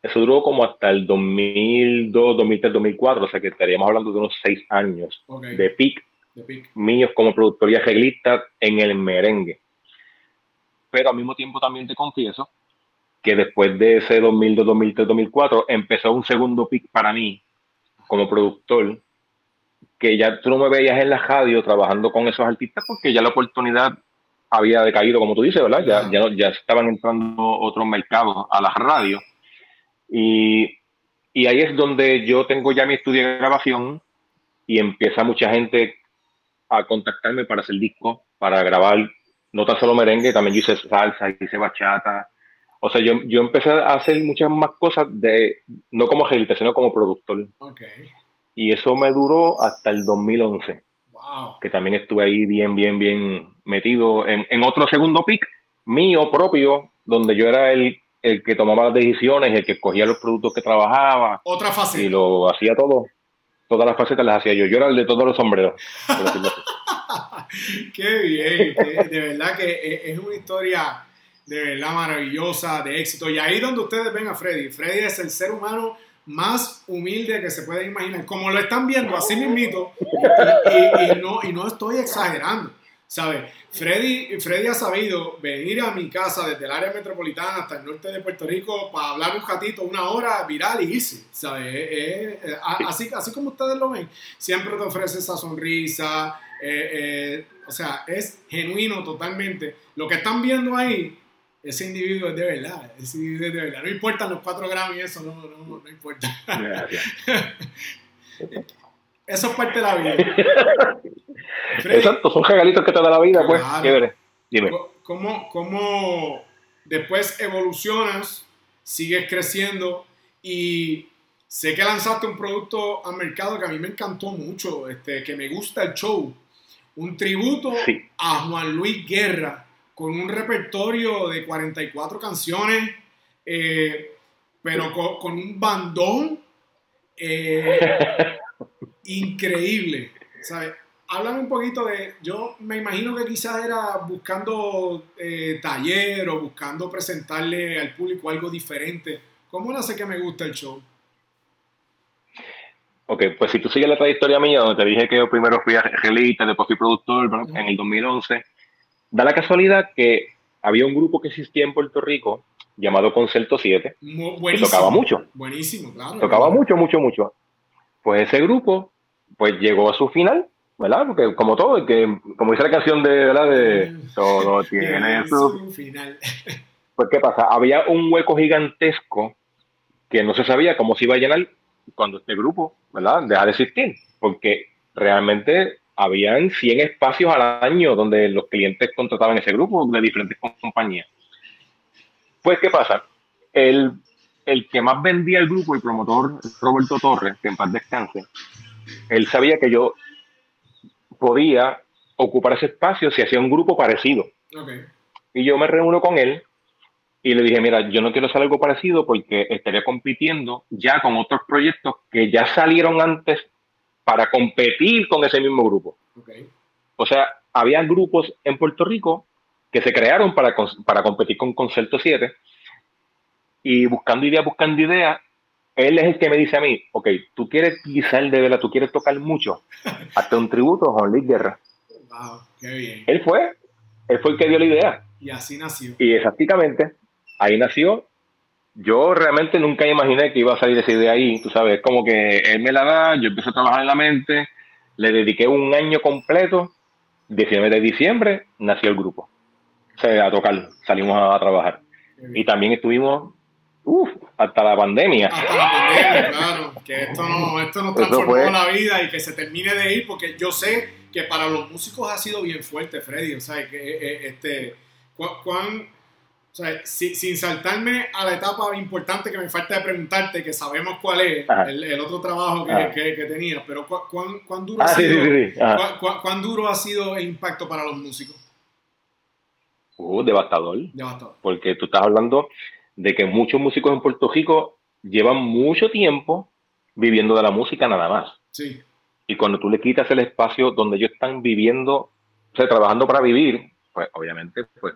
eso duró como hasta el 2002, 2003, 2004, o sea que estaríamos hablando de unos seis años de pic míos como productor y arreglista en el merengue. Pero al mismo tiempo también te confieso que después de ese 2002, 2003, 2004 empezó un segundo pick para mí como productor, que ya tú no me veías en la radio trabajando con esos artistas porque ya la oportunidad había decaído, como tú dices, ¿verdad? Ya, ya, ya estaban entrando otros mercados a las radios. Y, y ahí es donde yo tengo ya mi estudio de grabación y empieza mucha gente a contactarme para hacer disco, para grabar no tan solo merengue, también yo hice salsa, hice bachata, o sea, yo, yo empecé a hacer muchas más cosas, de no como agilista, sino como productor. Okay. Y eso me duró hasta el 2011. Wow. Que también estuve ahí bien, bien, bien metido en, en otro segundo pick mío propio, donde yo era el, el que tomaba las decisiones, el que escogía los productos que trabajaba.
Otra fase.
Y lo hacía todo. Todas las facetas las hacía yo. Yo era el de todos los sombreros.
Qué bien. de verdad que es una historia de verdad maravillosa, de éxito. Y ahí donde ustedes ven a Freddy. Freddy es el ser humano más humilde que se puede imaginar. Como lo están viendo, así mismito, y, no, y no estoy exagerando. ¿Sabes? Freddy, Freddy ha sabido venir a mi casa desde el área metropolitana hasta el norte de Puerto Rico para hablar un ratito, una hora viral y irse. ¿Sabes? así, así como ustedes lo ven, siempre te ofrece esa sonrisa. Eh, eh, o sea, es genuino totalmente. Lo que están viendo ahí ese individuo es de verdad, ese individuo es de verdad. No importan los cuatro gramos y eso, no, no, no importa. eso es parte de la vida.
Exacto, son regalitos que te da la vida, pues. Dime.
¿Cómo, cómo, después evolucionas, sigues creciendo y sé que lanzaste un producto al mercado que a mí me encantó mucho, este, que me gusta el show. Un tributo a Juan Luis Guerra con un repertorio de 44 canciones, eh, pero con, un bandón eh, increíble. ¿sabes? Háblame un poquito de, yo me imagino que quizás era buscando eh, taller o buscando presentarle al público algo diferente. ¿Cómo hace que me gusta el show?
Ok, pues si tú sigues la trayectoria mía, donde te dije que yo primero fui a Relita, después fui productor en el 2011, da la casualidad que había un grupo que existía en Puerto Rico llamado Concerto 7, que tocaba mucho.
Buenísimo, claro.
Tocaba mucho, mucho, mucho. Pues ese grupo, pues llegó a su final, ¿verdad? Porque como todo, que, como dice la canción de, ¿verdad? De todo tiene su final. Pues, ¿qué pasa? Había un hueco gigantesco que no se sabía cómo se iba a llenar cuando este grupo, ¿verdad? Deja de existir, porque realmente habían 100 espacios al año donde los clientes contrataban ese grupo de diferentes compañías. Pues, ¿qué pasa? El, el que más vendía el grupo, el promotor Roberto Torres, que en paz descanse, él sabía que yo podía ocupar ese espacio si hacía un grupo parecido. Y yo me reúno con él y le dije, mira, yo no quiero hacer algo parecido porque estaría compitiendo ya con otros proyectos que ya salieron antes para competir con ese mismo grupo. O sea, había grupos en Puerto Rico que se crearon para, para competir con Concerto 7 y buscando ideas, buscando ideas, él es el que me dice a mí, ok, tú quieres guisar de vela, tú quieres tocar mucho, hasta un tributo a Juan Luis Guerra.
Wow, qué bien.
Él fue, él fue el que dio la idea.
Y así nació.
Y exactamente, ahí nació. Yo realmente nunca imaginé que iba a salir esa idea ahí, tú sabes, como que él me la da, yo empecé a trabajar en la mente, le dediqué un año completo, 19 de diciembre nació el grupo. O sea, a tocar, salimos a, trabajar. Y también estuvimos Uf, hasta la pandemia.
Hasta la pandemia, claro. Que esto no, esto nos transformó la vida y que se termine de ir, porque yo sé que para los músicos ha sido bien fuerte, Freddy. O sea, que eh, eh, este, cuán, o sea, sin saltarme a la etapa importante que me falta de preguntarte, que sabemos cuál es, el, otro trabajo que, que, tenía, pero cuán, cuán duro ha sido, cuán, duro ha sido el impacto para los músicos.
Uh, devastador. Devastador. Porque tú estás hablando de que muchos músicos en Puerto Rico llevan mucho tiempo viviendo de la música nada más.
Sí.
Y cuando tú le quitas el espacio donde ellos están viviendo, o sea, trabajando para vivir, pues obviamente, pues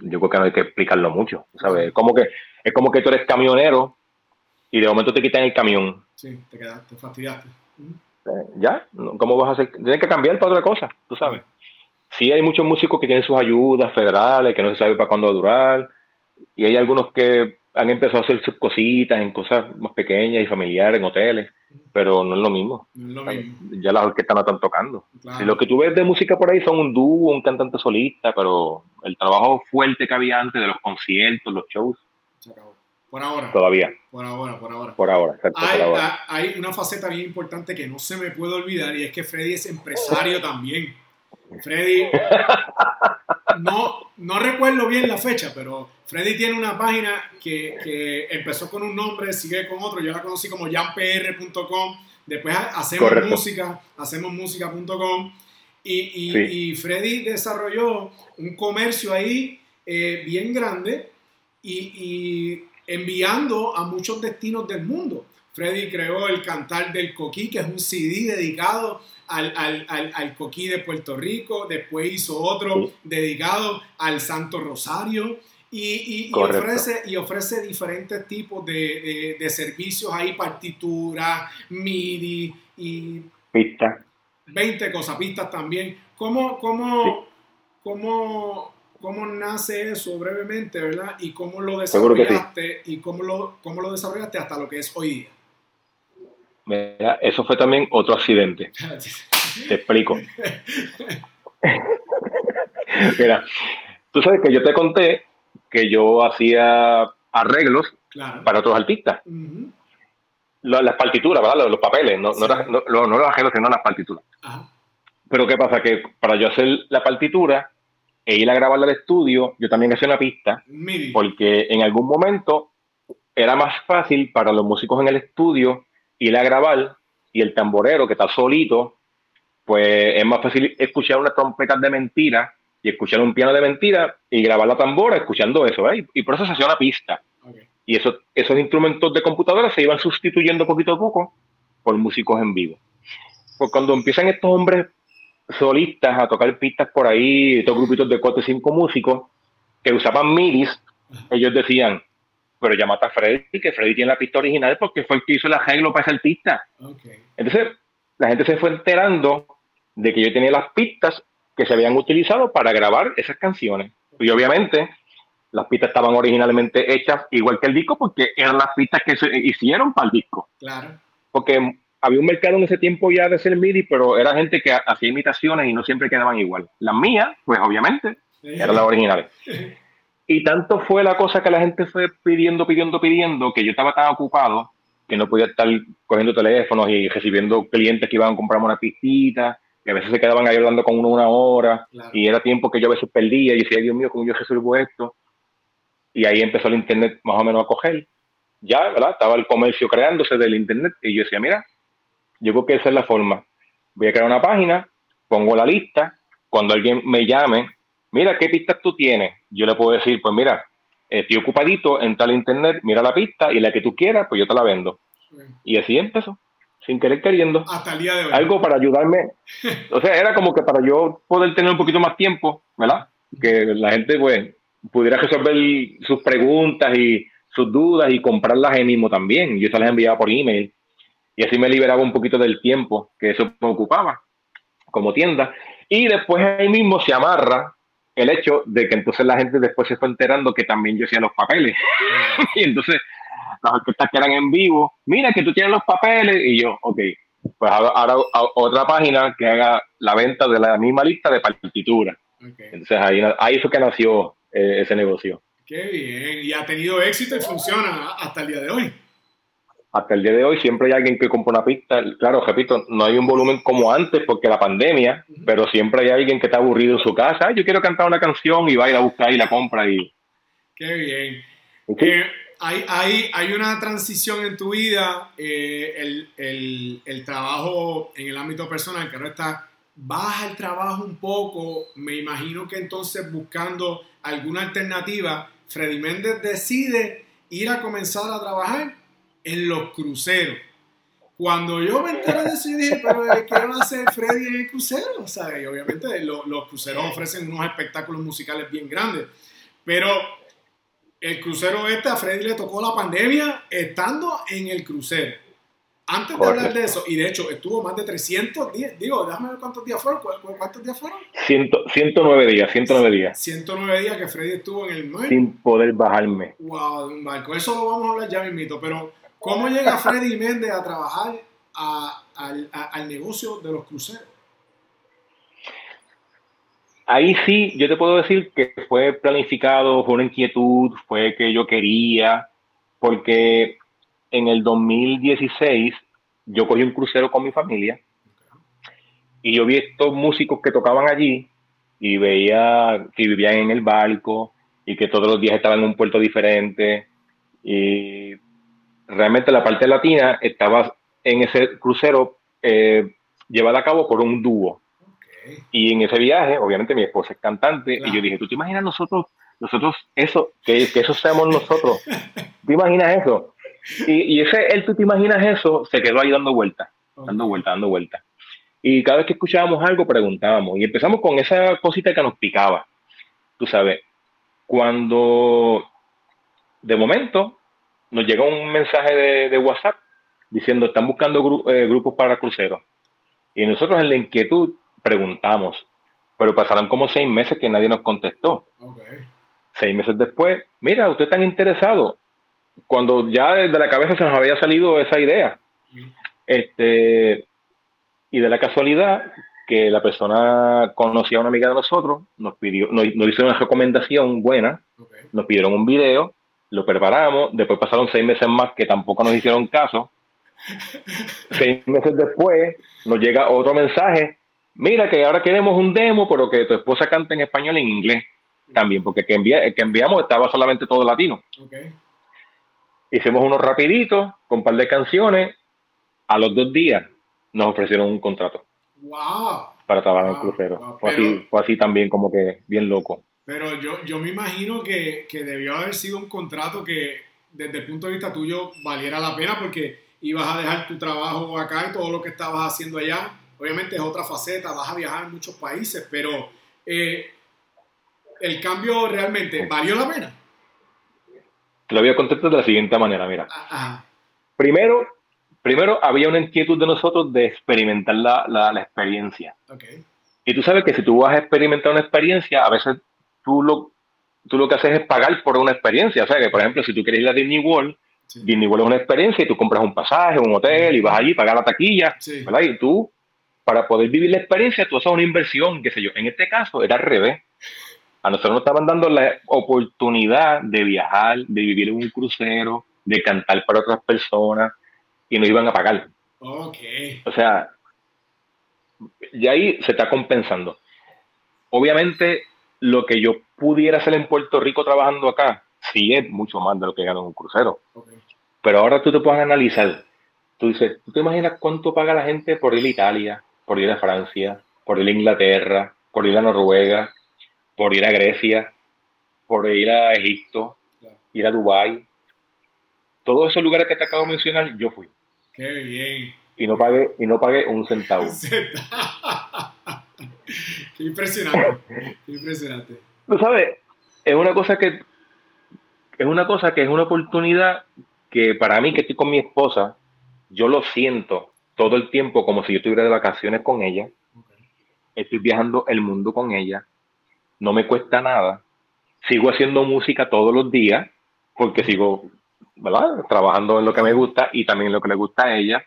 yo creo que no hay que explicarlo mucho, ¿sabes? Es como que, es como que tú eres camionero y de momento te quitan el camión.
Sí, te quedaste, te fastidiaste.
Eh, ¿Ya? ¿Cómo vas a hacer? Tienes que cambiar para otra cosa, tú sabes. Sí hay muchos músicos que tienen sus ayudas federales, que no se sabe para cuándo va a durar, y hay algunos que han empezado a hacer sus cositas en cosas más pequeñas y familiares, en hoteles, pero no es lo mismo. Ya las orquestas no están tocando. Y lo que tú ves de música por ahí son un dúo, un cantante solista, pero el trabajo fuerte que había antes de los conciertos, los shows.
Se acabó. Por ahora.
Todavía.
Por ahora, por ahora.
Por ahora,
hay,
por ahora.
hay una faceta bien importante que no se me puede olvidar y es que Freddy es empresario también. Freddy, no, no recuerdo bien la fecha, pero Freddy tiene una página que, empezó con un nombre, sigue con otro. Yo la conocí como jampr.com. Después hacemos música, hacemos música.com. Y, y, Freddy desarrolló un comercio ahí eh, bien grande y, enviando a muchos destinos del mundo. Freddy creó el Cantar del Coquí, que es un CD dedicado al, al, al, Coquí de Puerto Rico, después hizo otro dedicado al Santo Rosario. Y, y, ofrece, y ofrece diferentes tipos de, de, servicios ahí, partitura, MIDI y...
Pistas.
20 cosas, pistas también. ¿Cómo, cómo, cómo, cómo nace eso brevemente, verdad? Y cómo lo desarrollaste y cómo lo, cómo lo desarrollaste hasta lo que es hoy día.
Eso fue también otro accidente. Te explico. Mira, tú sabes que yo te conté que yo hacía arreglos para otros artistas. las partituras, ¿verdad? Los, papeles, no, no, los arreglos, sino las partituras. Pero ¿qué pasa? Que para yo hacer la partitura, e ir a grabarla al estudio, yo también hacía una pista, porque en algún momento era más fácil para los músicos en el estudio ir a grabar y el tamborero que está solito, pues es más fácil escuchar una trompeta de mentira y escuchar un piano de mentira y grabar la tambora escuchando eso, ¿eh? y por eso se hacía una pista. Y eso, esos instrumentos de computadora se iban sustituyendo poquito a poco por músicos en vivo. Pues cuando empiezan estos hombres solistas a tocar pistas por ahí, estos grupitos de cuatro cinco músicos que usaban midis, ellos decían, pero llamate a Freddy, que Freddy tiene la pista original porque fue el que hizo el arreglo para esa artista. Entonces, la gente se fue enterando de que yo tenía las pistas que se habían utilizado para grabar esas canciones. Y obviamente, las pistas estaban originalmente hechas igual que el disco porque eran las pistas que se hicieron para el disco.
Claro.
Porque había un mercado en ese tiempo ya de ser MIDI, pero era gente que hacía imitaciones y no siempre quedaban igual. Las mías, pues obviamente, eran las originales. Y tanto fue la cosa que la gente fue pidiendo, pidiendo, pidiendo, que yo estaba tan ocupado que no podía estar cogiendo teléfonos y recibiendo clientes que iban a comprarme una pistita, que a veces se quedaban ahí hablando con uno una hora, y era tiempo que yo a veces perdía y decía, Dios mío, ¿cómo yo resuelvo esto? Y ahí empezó el Internet más o menos a coger. Ya, ¿verdad? Estaba el comercio creándose del Internet y yo decía, mira, yo creo que esa es la forma. Voy a crear una página, pongo la lista, cuando alguien me llame, mira, ¿qué pistas tú tienes? Yo le puedo decir, pues mira, estoy ocupadito, entra al internet, mira la pista y la que tú quieras, pues yo te la vendo. Y así empezó, sin querer queriendo.
Hasta el día de hoy.
Algo para ayudarme. o sea, era como que para yo poder tener un poquito más tiempo, ¿verdad? Que la gente, pues, pudiera resolver sus preguntas y sus dudas y comprarlas ahí mismo también. Yo se las enviaba por email y así me liberaba un poquito del tiempo que eso me ocupaba como tienda. Y después ahí mismo se amarra el hecho de que entonces la gente después se fue enterando que también yo hacía los papeles. y entonces las orquestas que eran en vivo, mira que tú tienes los papeles y yo, ok, pues ahora, otra página que haga la venta de la misma lista de partituras. Entonces ahí, ahí fue que nació eh, ese negocio.
Qué bien, y ha tenido éxito y funciona hasta el día de hoy
hasta el día de hoy siempre hay alguien que compra una pista. Claro, repito, no hay un volumen como antes porque la pandemia, pero siempre hay alguien que está aburrido en su casa. yo quiero cantar una canción y va a ir a buscar y la compra. Y...
Qué bien. Eh, hay, hay, hay, una transición en tu vida, eh, el, el, el, trabajo en el ámbito personal, que ahora está, baja el trabajo un poco, me imagino que entonces buscando alguna alternativa, Freddy Méndez decide ir a comenzar a trabajar en los cruceros. Cuando yo me enteré de eso, yo dije, pero ¿qué va a hacer Freddy en el crucero? O sea, y obviamente los cruceros ofrecen unos espectáculos musicales bien grandes. Pero el crucero este a Freddy le tocó la pandemia estando en el crucero. Antes de hablar de eso, y de hecho estuvo más de 300 días, digo, déjame ver cuántos días fueron, ¿cuántos días fueron?
109 días, 109 días.
109 días que Freddy estuvo en el mar.
Sin poder bajarme.
Wow, con eso lo vamos a hablar ya mismito, pero ¿Cómo llega Freddy Méndez a trabajar al, negocio de los cruceros?
Ahí sí, yo te puedo decir que fue planificado, fue una inquietud, fue que yo quería, porque en el 2016 yo cogí un crucero con mi familia y yo vi estos músicos que tocaban allí y veía que vivían en el barco y que todos los días estaban en un puerto diferente y realmente la parte latina estaba en ese crucero eh, llevada a cabo por un dúo. Y en ese viaje, obviamente mi esposa es cantante, y yo dije, ¿tú te imaginas nosotros, nosotros eso, que, que eso seamos nosotros? ¿Te imaginas eso? Y, ese, él, tú te imaginas eso, se quedó ahí dando vueltas, dando vueltas, dando vueltas. Y cada vez que escuchábamos algo, preguntábamos. Y empezamos con esa cosita que nos picaba. Tú sabes, cuando de momento nos llegó un mensaje de, WhatsApp diciendo están buscando eh, grupos para cruceros. Y nosotros en la inquietud preguntamos, pero pasaron como seis meses que nadie nos contestó. Seis meses después, mira, usted está interesado. Cuando ya desde la cabeza se nos había salido esa idea. Este, y de la casualidad que la persona conocía a una amiga de nosotros, nos pidió, nos, hizo una recomendación buena, nos pidieron un video lo preparamos, después pasaron seis meses más que tampoco nos hicieron caso. seis meses después nos llega otro mensaje mira que ahora queremos un demo, pero que tu esposa cante en español en inglés también, porque que, el que enviamos estaba solamente todo latino. Hicimos uno rapidito, con un par de canciones. A los dos días nos ofrecieron un contrato.
¡Wow!
Para trabajar en el crucero. fue, así, fue así también como que bien loco.
Pero yo, yo me imagino que, que debió haber sido un contrato que desde el punto de vista tuyo valiera la pena porque ibas a dejar tu trabajo acá y todo lo que estabas haciendo allá. Obviamente es otra faceta, vas a viajar en muchos países, pero eh, el cambio realmente valió la pena.
Te lo voy a contestar de la siguiente manera, mira. Primero, primero había una inquietud de nosotros de experimentar la, la, experiencia. Y tú sabes que si tú vas a experimentar una experiencia, a veces tú lo, tú lo que haces es pagar por una experiencia. O sea, que por ejemplo, si tú quieres ir a Disney World, Disney World es una experiencia y tú compras un pasaje, un hotel y vas allí, pagas la taquilla, ¿verdad? Y tú, para poder vivir la experiencia, tú haces una inversión, qué sé yo. En este caso era al revés. A nosotros nos estaban dando la oportunidad de viajar, de vivir en un crucero, de cantar para otras personas y nos iban a pagar.
Okay.
O sea, y ahí se está compensando. Obviamente, lo que yo pudiera hacer en Puerto Rico trabajando acá, sí es mucho más de lo que gano en un crucero. Pero ahora tú te puedes analizar. Tú dices, ¿tú te imaginas cuánto paga la gente por ir a Italia, por ir a Francia, por ir a Inglaterra, por ir a Noruega, por ir a Grecia, por ir a Egipto, ir a Dubái? Todos esos lugares que te acabo de mencionar, yo fui.
Qué bien.
Y no pagué, y no pagué un centavo.
Qué impresionante. Qué impresionante.
Tú sabes, es una cosa que es una cosa que es una oportunidad que para mí que estoy con mi esposa, yo lo siento todo el tiempo como si yo estuviera de vacaciones con ella. Estoy viajando el mundo con ella. No me cuesta nada. Sigo haciendo música todos los días porque sigo, ¿verdad? Trabajando en lo que me gusta y también en lo que le gusta a ella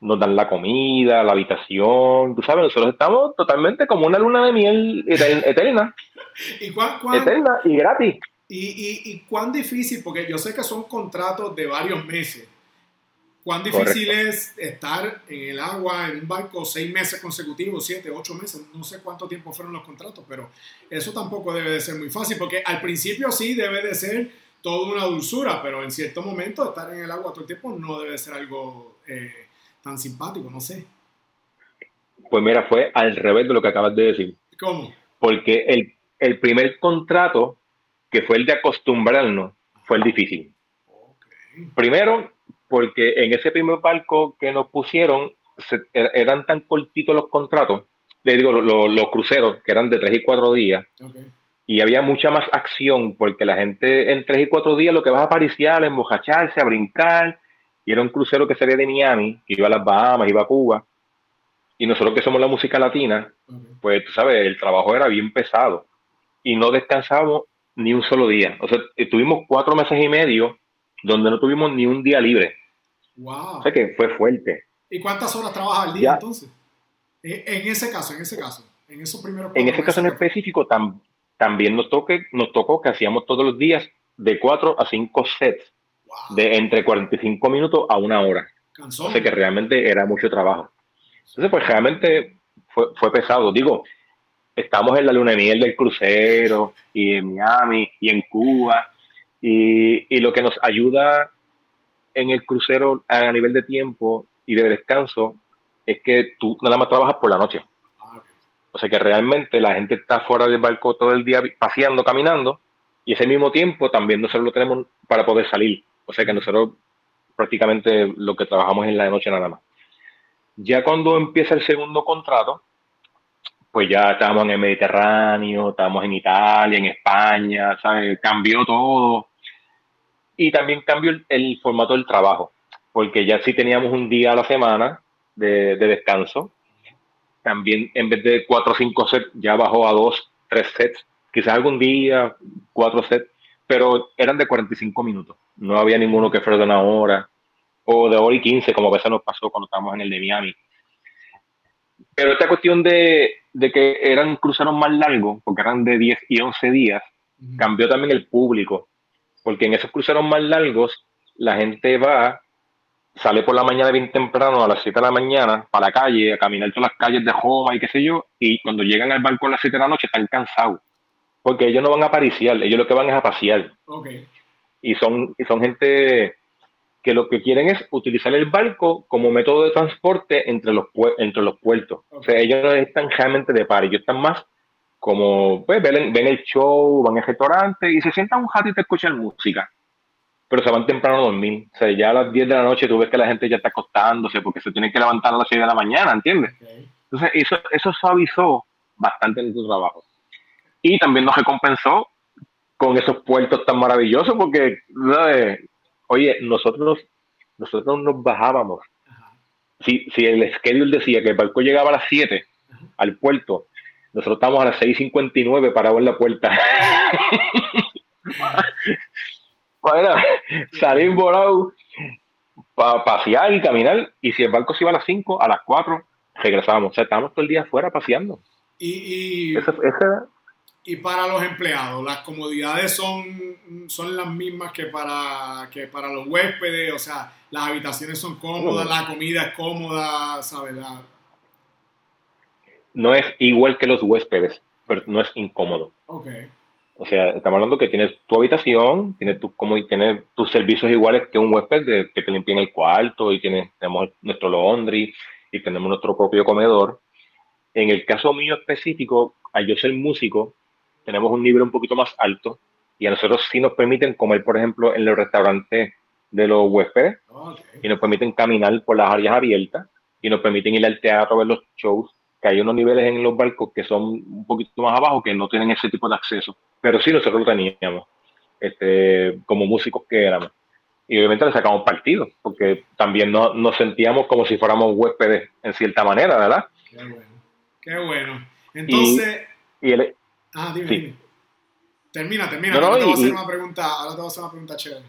nos dan la comida, la habitación, tú sabes, nosotros estamos totalmente como una luna de miel eterna.
¿Y cuán,
Eterna y gratis.
Y, y, ¿Y cuán difícil? Porque yo sé que son contratos de varios meses. ¿Cuán difícil es estar en el agua, en un barco, seis meses consecutivos, siete, ocho meses? No sé cuánto tiempo fueron los contratos, pero eso tampoco debe de ser muy fácil, porque al principio sí debe de ser toda una dulzura, pero en cierto momento estar en el agua todo el tiempo no debe ser algo eh, tan simpático, no sé.
Pues mira, fue al revés de lo que acabas de decir.
¿Cómo?
Porque el, el primer contrato, que fue el de acostumbrarnos, fue el difícil. Primero, porque en ese primer barco que nos pusieron, er, eran tan cortitos los contratos, le digo, los, cruceros, que eran de tres y cuatro días, y había mucha más acción, porque la gente en tres y cuatro días lo que va a apariciar, a embojacharse, a brincar, y era un crucero que salía de Miami, que iba a las Bahamas, iba a Cuba. Y nosotros que somos la música latina, pues tú sabes, el trabajo era bien pesado. Y no descansamos ni un solo día. O sea, tuvimos cuatro meses y medio donde no tuvimos ni un día libre.
Wow.
O sea que fue fuerte.
¿Y cuántas horas trabajas al día entonces? En ese caso, en ese caso, en esos primeros
En ese caso en específico también nos, toque, nos tocó que hacíamos todos los días de cuatro a cinco sets de entre 45 minutos a una hora. O sea que realmente era mucho trabajo. Entonces, pues realmente fue, fue pesado. Digo, estamos en la luna de miel del crucero y en Miami y en Cuba. Y, y, lo que nos ayuda en el crucero a nivel de tiempo y de descanso es que tú nada más trabajas por la noche. Ah, o sea que realmente la gente está fuera del barco todo el día paseando, caminando, y ese mismo tiempo también nosotros lo tenemos para poder salir. O sea que nosotros prácticamente lo que trabajamos es en la noche nada más. Ya cuando empieza el segundo contrato, pues ya estábamos en el Mediterráneo, estábamos en Italia, en España, ¿sabes? Cambió todo. Y también cambió el, formato del trabajo, porque ya sí teníamos un día a la semana de, de descanso. También en vez de cuatro o cinco sets, ya bajó a dos, tres sets. Quizás algún día, cuatro sets pero eran de 45 minutos. No había ninguno que fuera de una hora o de hora y 15, como a veces nos pasó cuando estábamos en el de Miami. Pero esta cuestión de, de que eran cruceros más largos, porque eran de 10 y 11 días, cambió también el público, porque en esos cruceros más largos la gente va sale por la mañana bien temprano, a las 7 de la mañana, para la calle, a caminar todas las calles de Joma y qué sé yo, y cuando llegan al barco a las 7 de la noche están cansados. Porque ellos no van a pariciar, ellos lo que van es a pasear. Y son, y son gente que lo que quieren es utilizar el barco como método de transporte entre los, entre los puertos. O sea, ellos no están realmente de par, ellos están más como, pues, ven, el show, van al restaurante y se sientan un ratito a escuchar música. Pero se van temprano a dormir. O sea, ya a las 10 de la noche tú ves que la gente ya está acostándose porque se tienen que levantar a las 6 de la mañana, ¿entiendes? Entonces, eso, eso suavizó bastante en tu trabajo. Y también nos recompensó con esos puertos tan maravillosos porque, oye, nosotros, nosotros nos bajábamos. Si, si el schedule decía que el barco llegaba a las 7 al puerto, nosotros estamos a las 6.59 para ver la puerta. bueno, salir volado para pasear y caminar. Y si el barco se iba a las 5, a las 4 regresábamos. O sea, estábamos todo el día afuera paseando.
Y, y, para los empleados, las comodidades son, son las mismas que para, que para los huéspedes. O sea, las habitaciones son cómodas, la comida es cómoda, ¿sabes?
no es igual que los huéspedes, pero no es incómodo. O sea, estamos hablando que tienes tu habitación, tienes, tu, como, tienes tus servicios iguales que un huésped, de, que te limpien el cuarto y tienes, tenemos nuestro laundry y tenemos nuestro propio comedor. En el caso mío específico, al yo ser músico, tenemos un nivel un poquito más alto y a nosotros sí nos permiten comer, por ejemplo, en los restaurantes de los huéspedes y nos permiten caminar por las áreas abiertas y nos permiten ir al teatro a ver los shows que hay unos niveles en los barcos que son un poquito más abajo que no tienen ese tipo de acceso. Pero sí, nosotros lo teníamos, este, como músicos que éramos. Y obviamente le sacamos partido, porque también nos sentíamos como si fuéramos huéspedes en cierta manera, ¿verdad?
Qué bueno. Qué bueno. Entonces.
Y, el,
ah, dime, Termina, termina. ahora, te voy a hacer una pregunta, ahora te voy a hacer una pregunta chévere.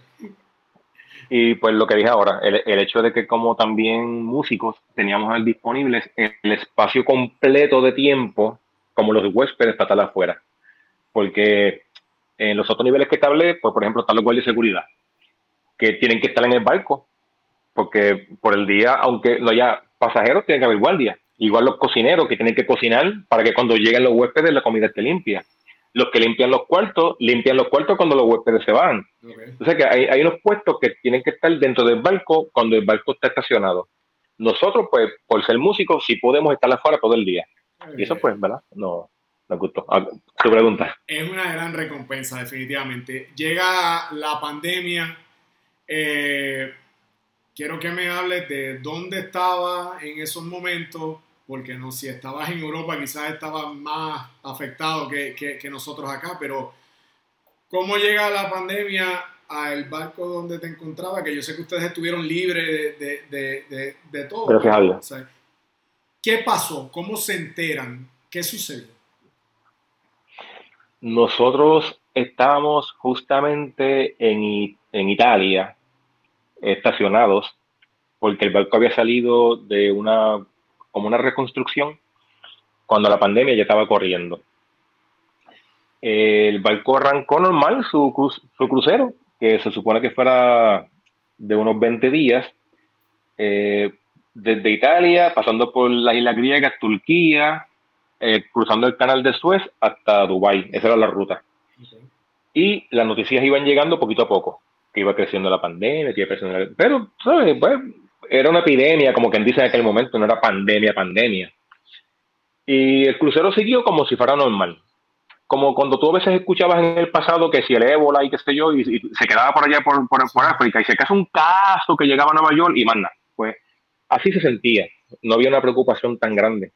Y pues lo que dije ahora, el, el, hecho de que como también músicos teníamos disponibles el espacio completo de tiempo, como los huéspedes, para estar afuera. Porque en los otros niveles que te hablé, pues por ejemplo, están los guardias de seguridad, que tienen que estar en el barco, porque por el día, aunque no haya pasajeros, tienen que haber guardias. Igual los cocineros que tienen que cocinar para que cuando lleguen los huéspedes la comida esté limpia los que limpian los cuartos, limpian los cuartos cuando los huéspedes se van. O sea que hay, hay, unos puestos que tienen que estar dentro del barco cuando el barco está estacionado. Nosotros, pues, por ser músicos, sí podemos estar afuera todo el día. y eso, pues, ¿verdad? No, me gustó. Ah, tu pregunta.
Es una gran recompensa, definitivamente. Llega la pandemia. Eh, quiero que me hables de dónde estaba en esos momentos porque no, si estabas en Europa quizás estabas más afectado que, que, nosotros acá, pero ¿cómo llega la pandemia al barco donde te encontraba? Que yo sé que ustedes estuvieron libres de, de, de, todo.
Gracias
¿Qué pasó? ¿Cómo se enteran? ¿Qué sucedió?
Nosotros estábamos justamente en, en Italia, estacionados, porque el barco había salido de una como una reconstrucción cuando la pandemia ya estaba corriendo. El barco arrancó normal su, su crucero, que se supone que fuera de unos 20 días, eh, desde Italia, pasando por la isla griega, Turquía, eh, cruzando el canal de Suez hasta Dubái. Esa era la ruta. Y las noticias iban llegando poquito a poco, que iba creciendo la pandemia, que iba creciendo Pero, ¿sabes? Pues, era una epidemia, como quien dice en aquel momento, no era pandemia, pandemia. Y el crucero siguió como si fuera normal. Como cuando tú a veces escuchabas en el pasado que si el ébola y qué sé yo, y, se quedaba por allá por, por, África, y se cae un caso que llegaba a Nueva York y manda. Pues así se sentía. No había una preocupación tan grande.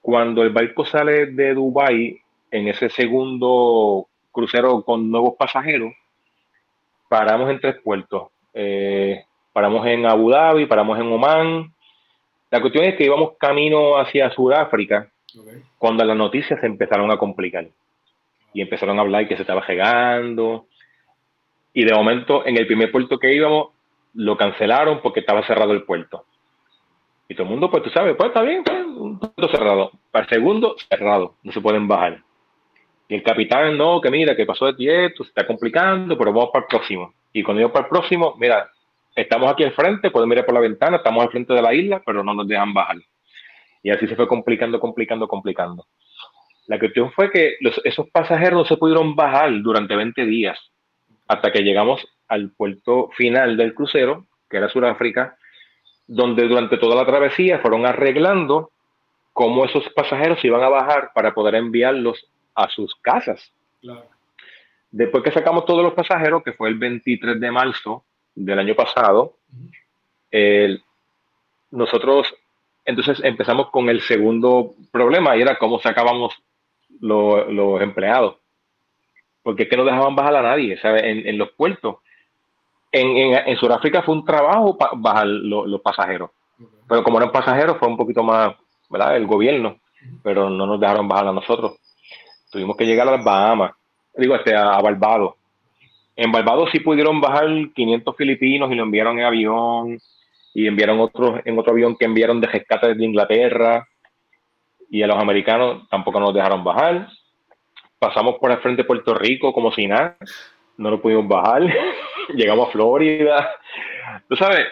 Cuando el barco sale de Dubái en ese segundo crucero con nuevos pasajeros, paramos en tres puertos. Eh, paramos en Abu Dhabi, paramos en Oman. La cuestión es que íbamos camino hacia Sudáfrica cuando las noticias se empezaron a complicar y empezaron a hablar que se estaba llegando. Y de momento, en el primer puerto que íbamos, lo cancelaron porque estaba cerrado el puerto. Y todo el mundo, pues tú sabes, pues está bien, pues, un puerto cerrado. Para el segundo, cerrado, no se pueden bajar. Y el capitán, no, que mira, que pasó de ti esto, se está complicando, pero vamos para el próximo. Y cuando yo para el próximo, mira, estamos aquí al frente, pueden mirar por la ventana, estamos al frente de la isla, pero no nos dejan bajar. Y así se fue complicando, complicando, complicando. La cuestión fue que esos pasajeros no se pudieron bajar durante 20 días hasta que llegamos al puerto final del crucero, que era Sudáfrica, donde durante toda la travesía fueron arreglando cómo esos pasajeros iban a bajar para poder enviarlos a sus casas. Después que sacamos todos los pasajeros, que fue el 23 de marzo del año pasado, nosotros entonces empezamos con el segundo problema y era cómo sacábamos los empleados. Porque es que no dejaban bajar a nadie, En, en los puertos. En, en, Sudáfrica fue un trabajo bajar los pasajeros. Pero como eran pasajeros, fue un poquito más, ¿verdad? El gobierno. Pero no nos dejaron bajar a nosotros. Tuvimos que llegar a las Bahamas, digo, este, a, a Barbados. En Barbados sí pudieron bajar 500 filipinos y lo enviaron en avión y enviaron otros en otro avión que enviaron de rescate desde Inglaterra y a los americanos tampoco nos dejaron bajar. Pasamos por el frente de Puerto Rico como si nada, no lo pudimos bajar. Llegamos a Florida. Tú sabes,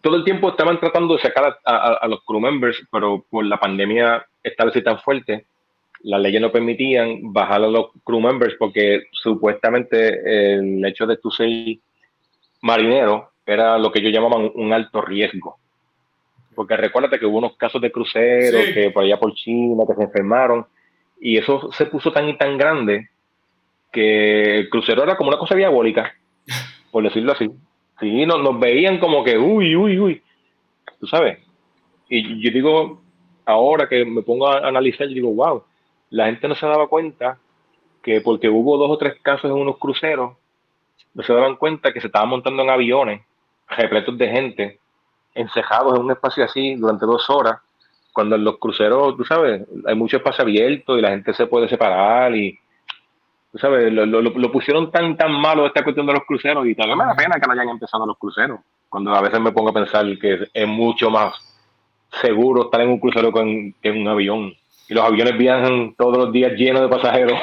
todo el tiempo estaban tratando de sacar a, los crew members, pero por la pandemia esta vez tan fuerte, las leyes no permitían bajar a los crew members porque supuestamente el hecho de tú ser marinero era lo que yo llamaba un alto riesgo. Porque recuérdate que hubo unos casos de cruceros que por allá por China que se enfermaron y eso se puso tan y tan grande que el crucero era como una cosa diabólica, por decirlo así. Sí, nos, nos veían como que, uy, uy, uy, tú sabes. Y yo digo, ahora que me pongo a analizar, yo digo, wow, la gente no se daba cuenta que porque hubo dos o tres casos en unos cruceros, no se daban cuenta que se estaban montando en aviones repletos de gente, encejados en un espacio así durante dos horas, cuando en los cruceros, tú sabes, hay mucho espacio abierto y la gente se puede separar y, tú sabes, lo, pusieron tan, tan malo esta cuestión de los cruceros y también me da pena que no hayan empezado los cruceros, cuando a veces me pongo a pensar que es, mucho más seguro estar en un crucero que en, un avión. Y los aviones viajan todos los días llenos de pasajeros,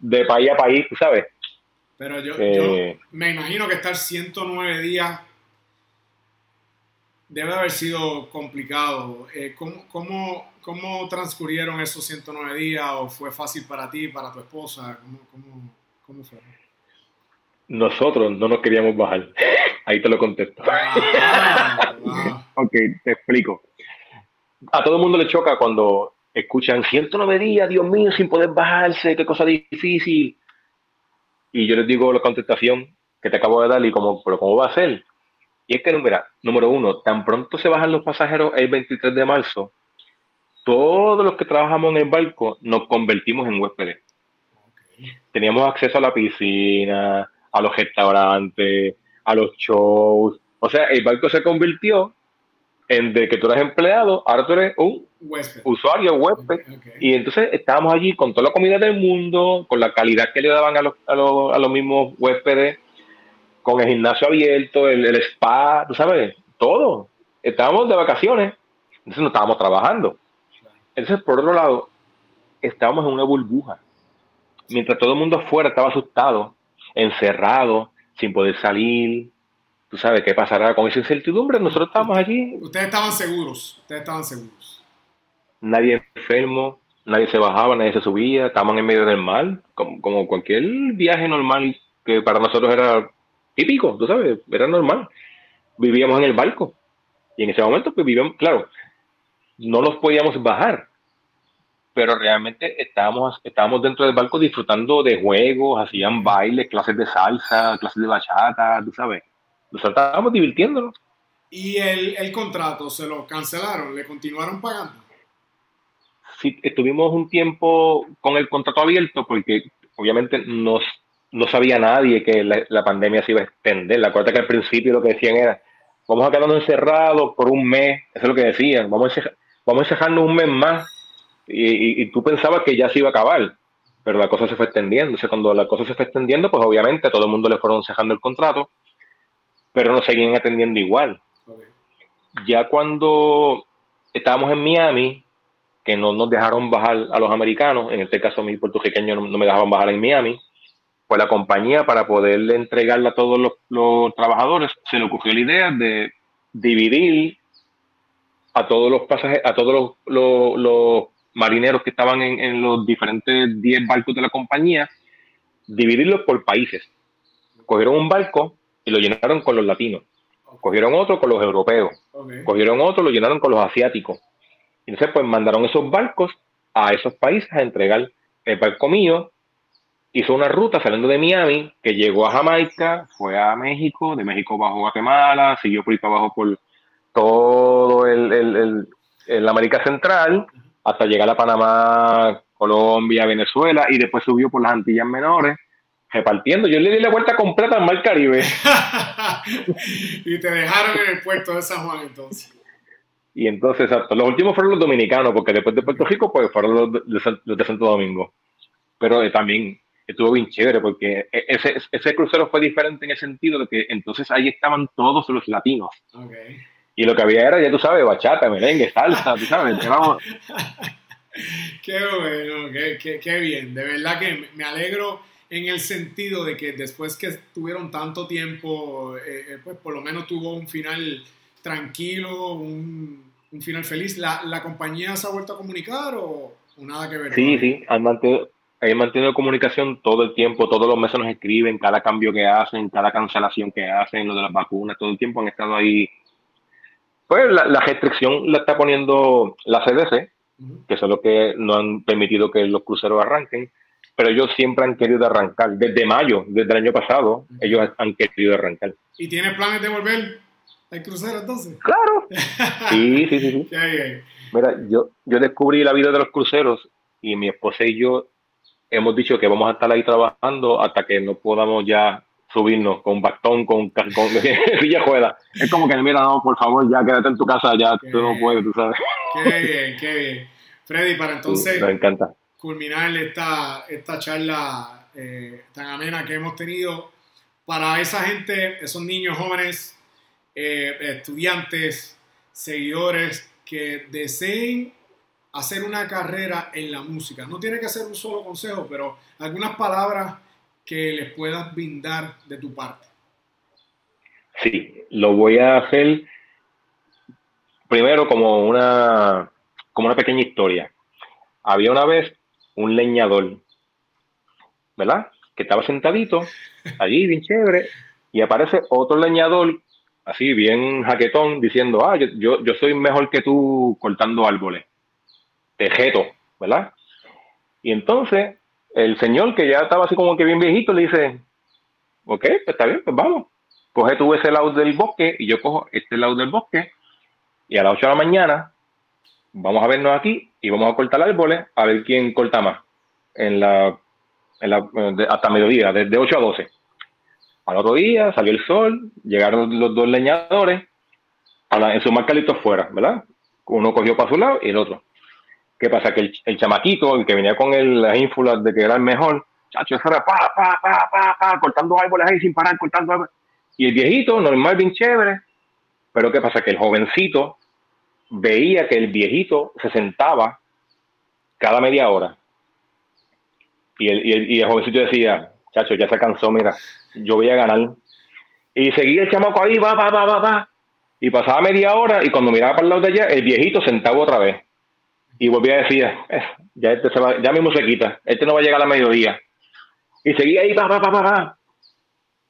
de país a país, tú sabes.
Pero yo, eh, me imagino que estar 109 días debe haber sido complicado. Eh, ¿cómo, cómo, cómo, transcurrieron esos 109 días? ¿O fue fácil para ti, para tu esposa? ¿Cómo, cómo, fue?
Nosotros no nos queríamos bajar. Ahí te lo contesto. Ah, ok, te explico. A todo el mundo le choca cuando escuchan 109 días, Dios mío, sin poder bajarse, qué cosa difícil y yo les digo la contestación que te acabo de dar y como, pero ¿cómo va a ser? Y es que, mira, número uno, tan pronto se bajan los pasajeros el 23 de marzo, todos los que trabajamos en el barco nos convertimos en huéspedes. Teníamos acceso a la piscina, a los restaurantes, a los shows. O sea, el barco se convirtió en de que tú eres empleado, ahora tú eres un usuario, huésped. Y entonces estábamos allí con toda la comida del mundo, con la calidad que le daban a los, a los, a los mismos huéspedes, con el gimnasio abierto, el, el, spa, tú sabes, todo. Estábamos de vacaciones, entonces no estábamos trabajando. Entonces, por otro lado, estábamos en una burbuja. Mientras todo el mundo afuera estaba asustado, encerrado, sin poder salir, tú sabes qué pasará con esa incertidumbre. Nosotros estábamos allí.
Ustedes estaban seguros, ustedes estaban seguros.
Nadie enfermo, nadie se bajaba, nadie se subía, estábamos en medio del mar, como, cualquier viaje normal que para nosotros era típico, tú sabes, era normal. Vivíamos en el barco y en ese momento pues vivíamos, claro, no nos podíamos bajar, pero realmente estábamos, estábamos dentro del barco disfrutando de juegos, hacían bailes, clases de salsa, clases de bachata, tú sabes nos estábamos divirtiéndonos.
¿Y el, el, contrato se lo cancelaron? ¿Le continuaron pagando?
Sí, estuvimos un tiempo con el contrato abierto porque obviamente nos, no sabía nadie que la, pandemia se iba a extender. La cuarta que al principio lo que decían era, vamos a quedarnos encerrados por un mes, eso es lo que decían, vamos a, vamos a encerrarnos un mes más. Y, y, tú pensabas que ya se iba a acabar, pero la cosa se fue extendiendo. Cuando la cosa se fue extendiendo, pues obviamente a todo el mundo le fueron cejando el contrato pero nos seguían atendiendo igual. Ya cuando estábamos en Miami, que no nos dejaron bajar a los americanos, en este caso mi puertorriqueño no, me dejaban bajar en Miami, pues la compañía, para poderle entregarla a todos los, trabajadores, se le ocurrió la idea de dividir a todos los pasajeros, a todos los, marineros que estaban en, en los diferentes 10 barcos de la compañía, dividirlos por países. Cogieron un barco y lo llenaron con los latinos. Cogieron otro con los europeos. Cogieron otro, lo llenaron con los asiáticos. Y entonces, pues mandaron esos barcos a esos países a entregar el barco mío. Hizo una ruta saliendo de Miami que llegó a Jamaica, fue a México, de México bajo Guatemala, siguió por ahí para abajo por todo el, el, América Central hasta llegar a Panamá, Colombia, Venezuela y después subió por las Antillas Menores repartiendo. Yo le di la vuelta completa al Mar Caribe.
y te dejaron en el puerto de San Juan entonces.
Y entonces, exacto. Los últimos fueron los dominicanos, porque después de Puerto Rico, pues fueron los de, Santo Domingo. Pero eh, también estuvo bien chévere, porque e, ese, ese crucero fue diferente en el sentido de que entonces ahí estaban todos los latinos. Y lo que había era, ya tú sabes, bachata, merengue, salsa, tú sabes.
qué bueno, qué, qué bien. De verdad que me alegro en el sentido de que después que tuvieron tanto tiempo, eh, eh, pues por lo menos tuvo un final tranquilo, un, final feliz. ¿La, ¿La, compañía se ha vuelto a comunicar o, nada que ver?
Sí, sí, han mantenido, han mantenido comunicación todo el tiempo, todos los meses nos escriben, cada cambio que hacen, cada cancelación que hacen, lo de las vacunas, todo el tiempo han estado ahí. Pues la, la restricción la está poniendo la CDC, que es lo que no han permitido que los cruceros arranquen pero ellos siempre han querido arrancar. Desde mayo, desde el año pasado, ellos han querido arrancar.
¿Y tienes planes de volver al crucero entonces?
Claro. Sí, sí, sí. sí. Mira, yo, yo descubrí la vida de los cruceros y mi esposa y yo hemos dicho que vamos a estar ahí trabajando hasta que no podamos ya subirnos con bastón, con, con, silla juega. Es como que, mira, no, por favor, ya quédate en tu casa, ya tú no puedes, tú sabes.
Qué bien, qué bien. Freddy, para entonces...
me encanta
culminar esta, esta charla eh, tan amena que hemos tenido para esa gente, esos niños jóvenes, eh, estudiantes, seguidores que deseen hacer una carrera en la música. No tiene que ser un solo consejo, pero algunas palabras que les puedas brindar de tu parte.
Sí, lo voy a hacer primero como una, como una pequeña historia. Había una vez un leñador, ¿verdad? Que estaba sentadito allí, bien chévere, y aparece otro leñador, así bien jaquetón, diciendo, ah, yo, yo, soy mejor que tú cortando árboles, tejeto, ¿verdad? Y entonces el señor, que ya estaba así como que bien viejito, le dice, ok, pues está bien, pues vamos. Coge tú ese lado del bosque y yo cojo este lado del bosque y a las 8 de la mañana vamos a vernos aquí y vamos a cortar árboles a ver quién corta más en la, hasta mediodía, de, 8 a 12. Al otro día salió el sol, llegaron los dos leñadores en su marcalito fuera, ¿verdad? Uno cogió para su lado y el otro. ¿Qué pasa? Que el, chamaquito, el que venía con el, las ínfulas de que era el mejor, chacho, eso era pa, pa, pa, pa, pa, cortando árboles ahí sin parar, cortando árboles. Y el viejito, normal, bien chévere. Pero ¿qué pasa? Que el jovencito veía que el viejito se sentaba cada media hora. Y el, y el, jovencito decía, chacho, ya se cansó, mira, yo voy a ganar. Y seguía el chamaco ahí, va, va, va, va, va. Y pasaba media hora y cuando miraba para el lado de allá, el viejito sentaba otra vez. Y volvía a decir, eh, ya, este se va, ya mismo se quita, este no va a llegar a la mediodía. Y seguía ahí, va, va, va, va, va.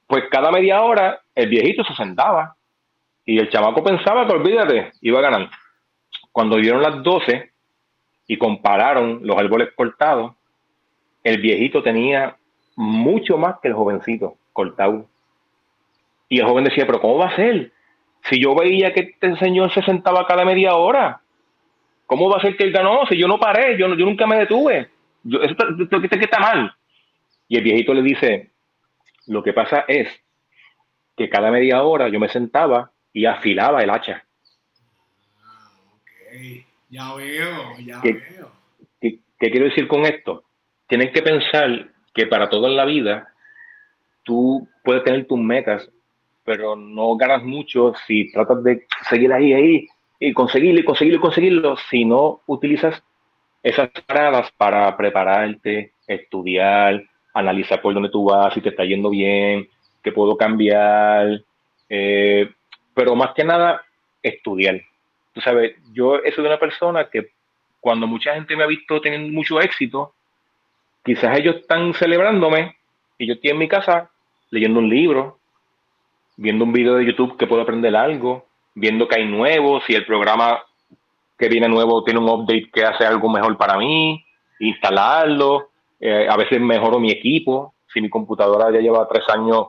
Pues cada media hora el viejito se sentaba y el chamaco pensaba que olvídate, iba a ganar. Cuando dieron las 12 y compararon los árboles cortados, el viejito tenía mucho más que el jovencito cortado. Y el joven decía, pero ¿cómo va a ser? Si yo veía que este señor se sentaba cada media hora, ¿cómo va a ser que él ganó? Si yo no paré, yo, yo nunca me detuve. Yo, esto, que está mal. Y el viejito le dice, lo que pasa es que cada media hora yo me sentaba y afilaba el hacha
ya veo, ya veo.
¿qué, quiero decir con esto? Tienes que pensar que para todo en la vida tú puedes tener tus metas, pero no ganas mucho si tratas de seguir ahí, ahí, y conseguirlo, y conseguirlo, y conseguirlo, si no utilizas esas paradas para prepararte, estudiar, analizar por dónde tú vas, si te está yendo bien, qué puedo cambiar, eh, pero más que nada, estudiar. Tú sabes, yo he sido una persona que cuando mucha gente me ha visto teniendo mucho éxito, quizás ellos están celebrándome y yo estoy en mi casa leyendo un libro, viendo un video de YouTube que puedo aprender algo, viendo que hay nuevos, si el programa que viene nuevo tiene un update que hace algo mejor para mí, instalarlo, eh, a veces mejoro mi equipo, si mi computadora ya lleva tres años,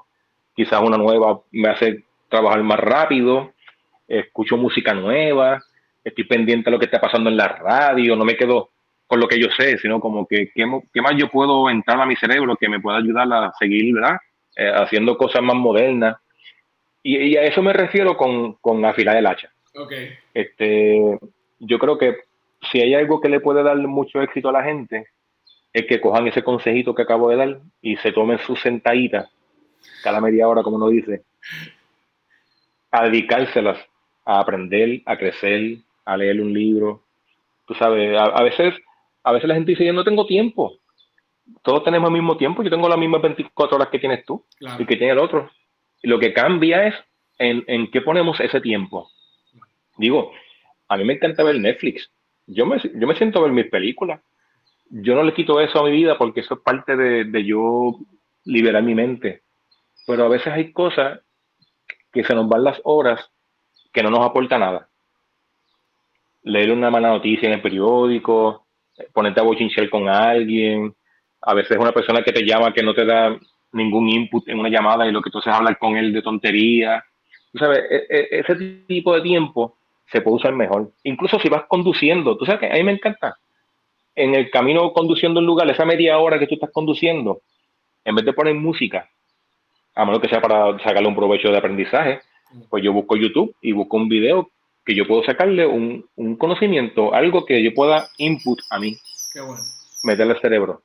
quizás una nueva me hace trabajar más rápido, escucho música nueva, estoy pendiente de lo que está pasando en la radio, no me quedo con lo que yo sé, sino como que qué, más yo puedo entrar a mi cerebro que me pueda ayudar a seguir, ¿verdad? Eh, haciendo cosas más modernas. Y, a eso me refiero con, con afilar el hacha. Okay. Este, yo creo que si hay algo que le puede dar mucho éxito a la gente, es que cojan ese consejito que acabo de dar y se tomen sus sentaditas cada media hora, como uno dice, a dedicárselas a aprender, a crecer, a leer un libro. Tú sabes, a, veces, a veces la gente dice, yo no tengo tiempo. Todos tenemos el mismo tiempo, yo tengo las mismas 24 horas que tienes tú y que tiene el otro. Y lo que cambia es en, en qué ponemos ese tiempo. Digo, a mí me encanta ver Netflix. Yo me, yo me siento a ver mis películas. Yo no le quito eso a mi vida porque eso es parte de, de yo liberar mi mente. Pero a veces hay cosas que se nos van las horas que no nos aporta nada. Leer una mala noticia en el periódico, ponerte a bochinchar con alguien, a veces una persona que te llama que no te da ningún input en una llamada y lo que tú haces es hablar con él de tontería. Tú sabes, e, e, ese tipo de tiempo se puede usar mejor. Incluso si vas conduciendo, tú sabes que a mí me encanta. En el camino conduciendo un lugar, esa media hora que tú estás conduciendo, en vez de poner música, a menos que sea para sacarle un provecho de aprendizaje, pues yo busco YouTube y busco un video que yo puedo sacarle un, un conocimiento, algo que yo pueda input a mí. Qué bueno. Meterle al cerebro.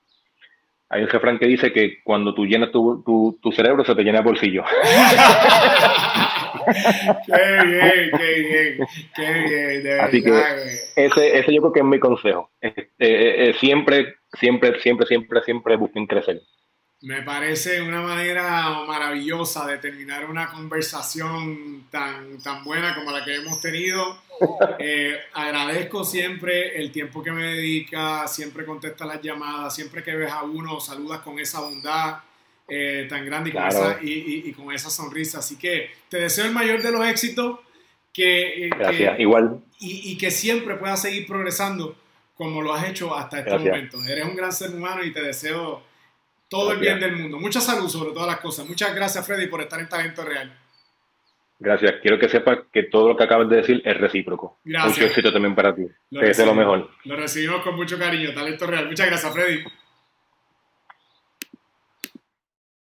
Hay un refrán que dice que cuando tú llenas tu, tu, tu cerebro se te llena el bolsillo.
qué bien, qué bien, qué bien, de
Así que ese, ese yo creo que es mi consejo. Este, eh, eh, siempre, siempre, siempre, siempre, siempre busquen crecer.
Me parece una manera maravillosa de terminar una conversación tan, tan buena como la que hemos tenido. Eh, agradezco siempre el tiempo que me dedica, siempre contesta las llamadas, siempre que ves a uno saludas con esa bondad eh, tan grande y, con esa, y, con esa sonrisa. Así que te deseo el mayor de los éxitos. Que,
eh, Gracias, igual.
Y, que siempre puedas seguir progresando como lo has hecho hasta este momento. Eres un gran ser humano y te deseo todo el bien del mundo. Mucha salud sobre todas las cosas. Muchas gracias, Freddy, por estar en Talento Real.
Gracias. Quiero que sepas que todo lo que acabas de decir es recíproco. Gracias. Mucho éxito también para ti. Lo te deseo lo mejor.
Lo recibimos con mucho cariño. Talento Real. Muchas gracias, Freddy.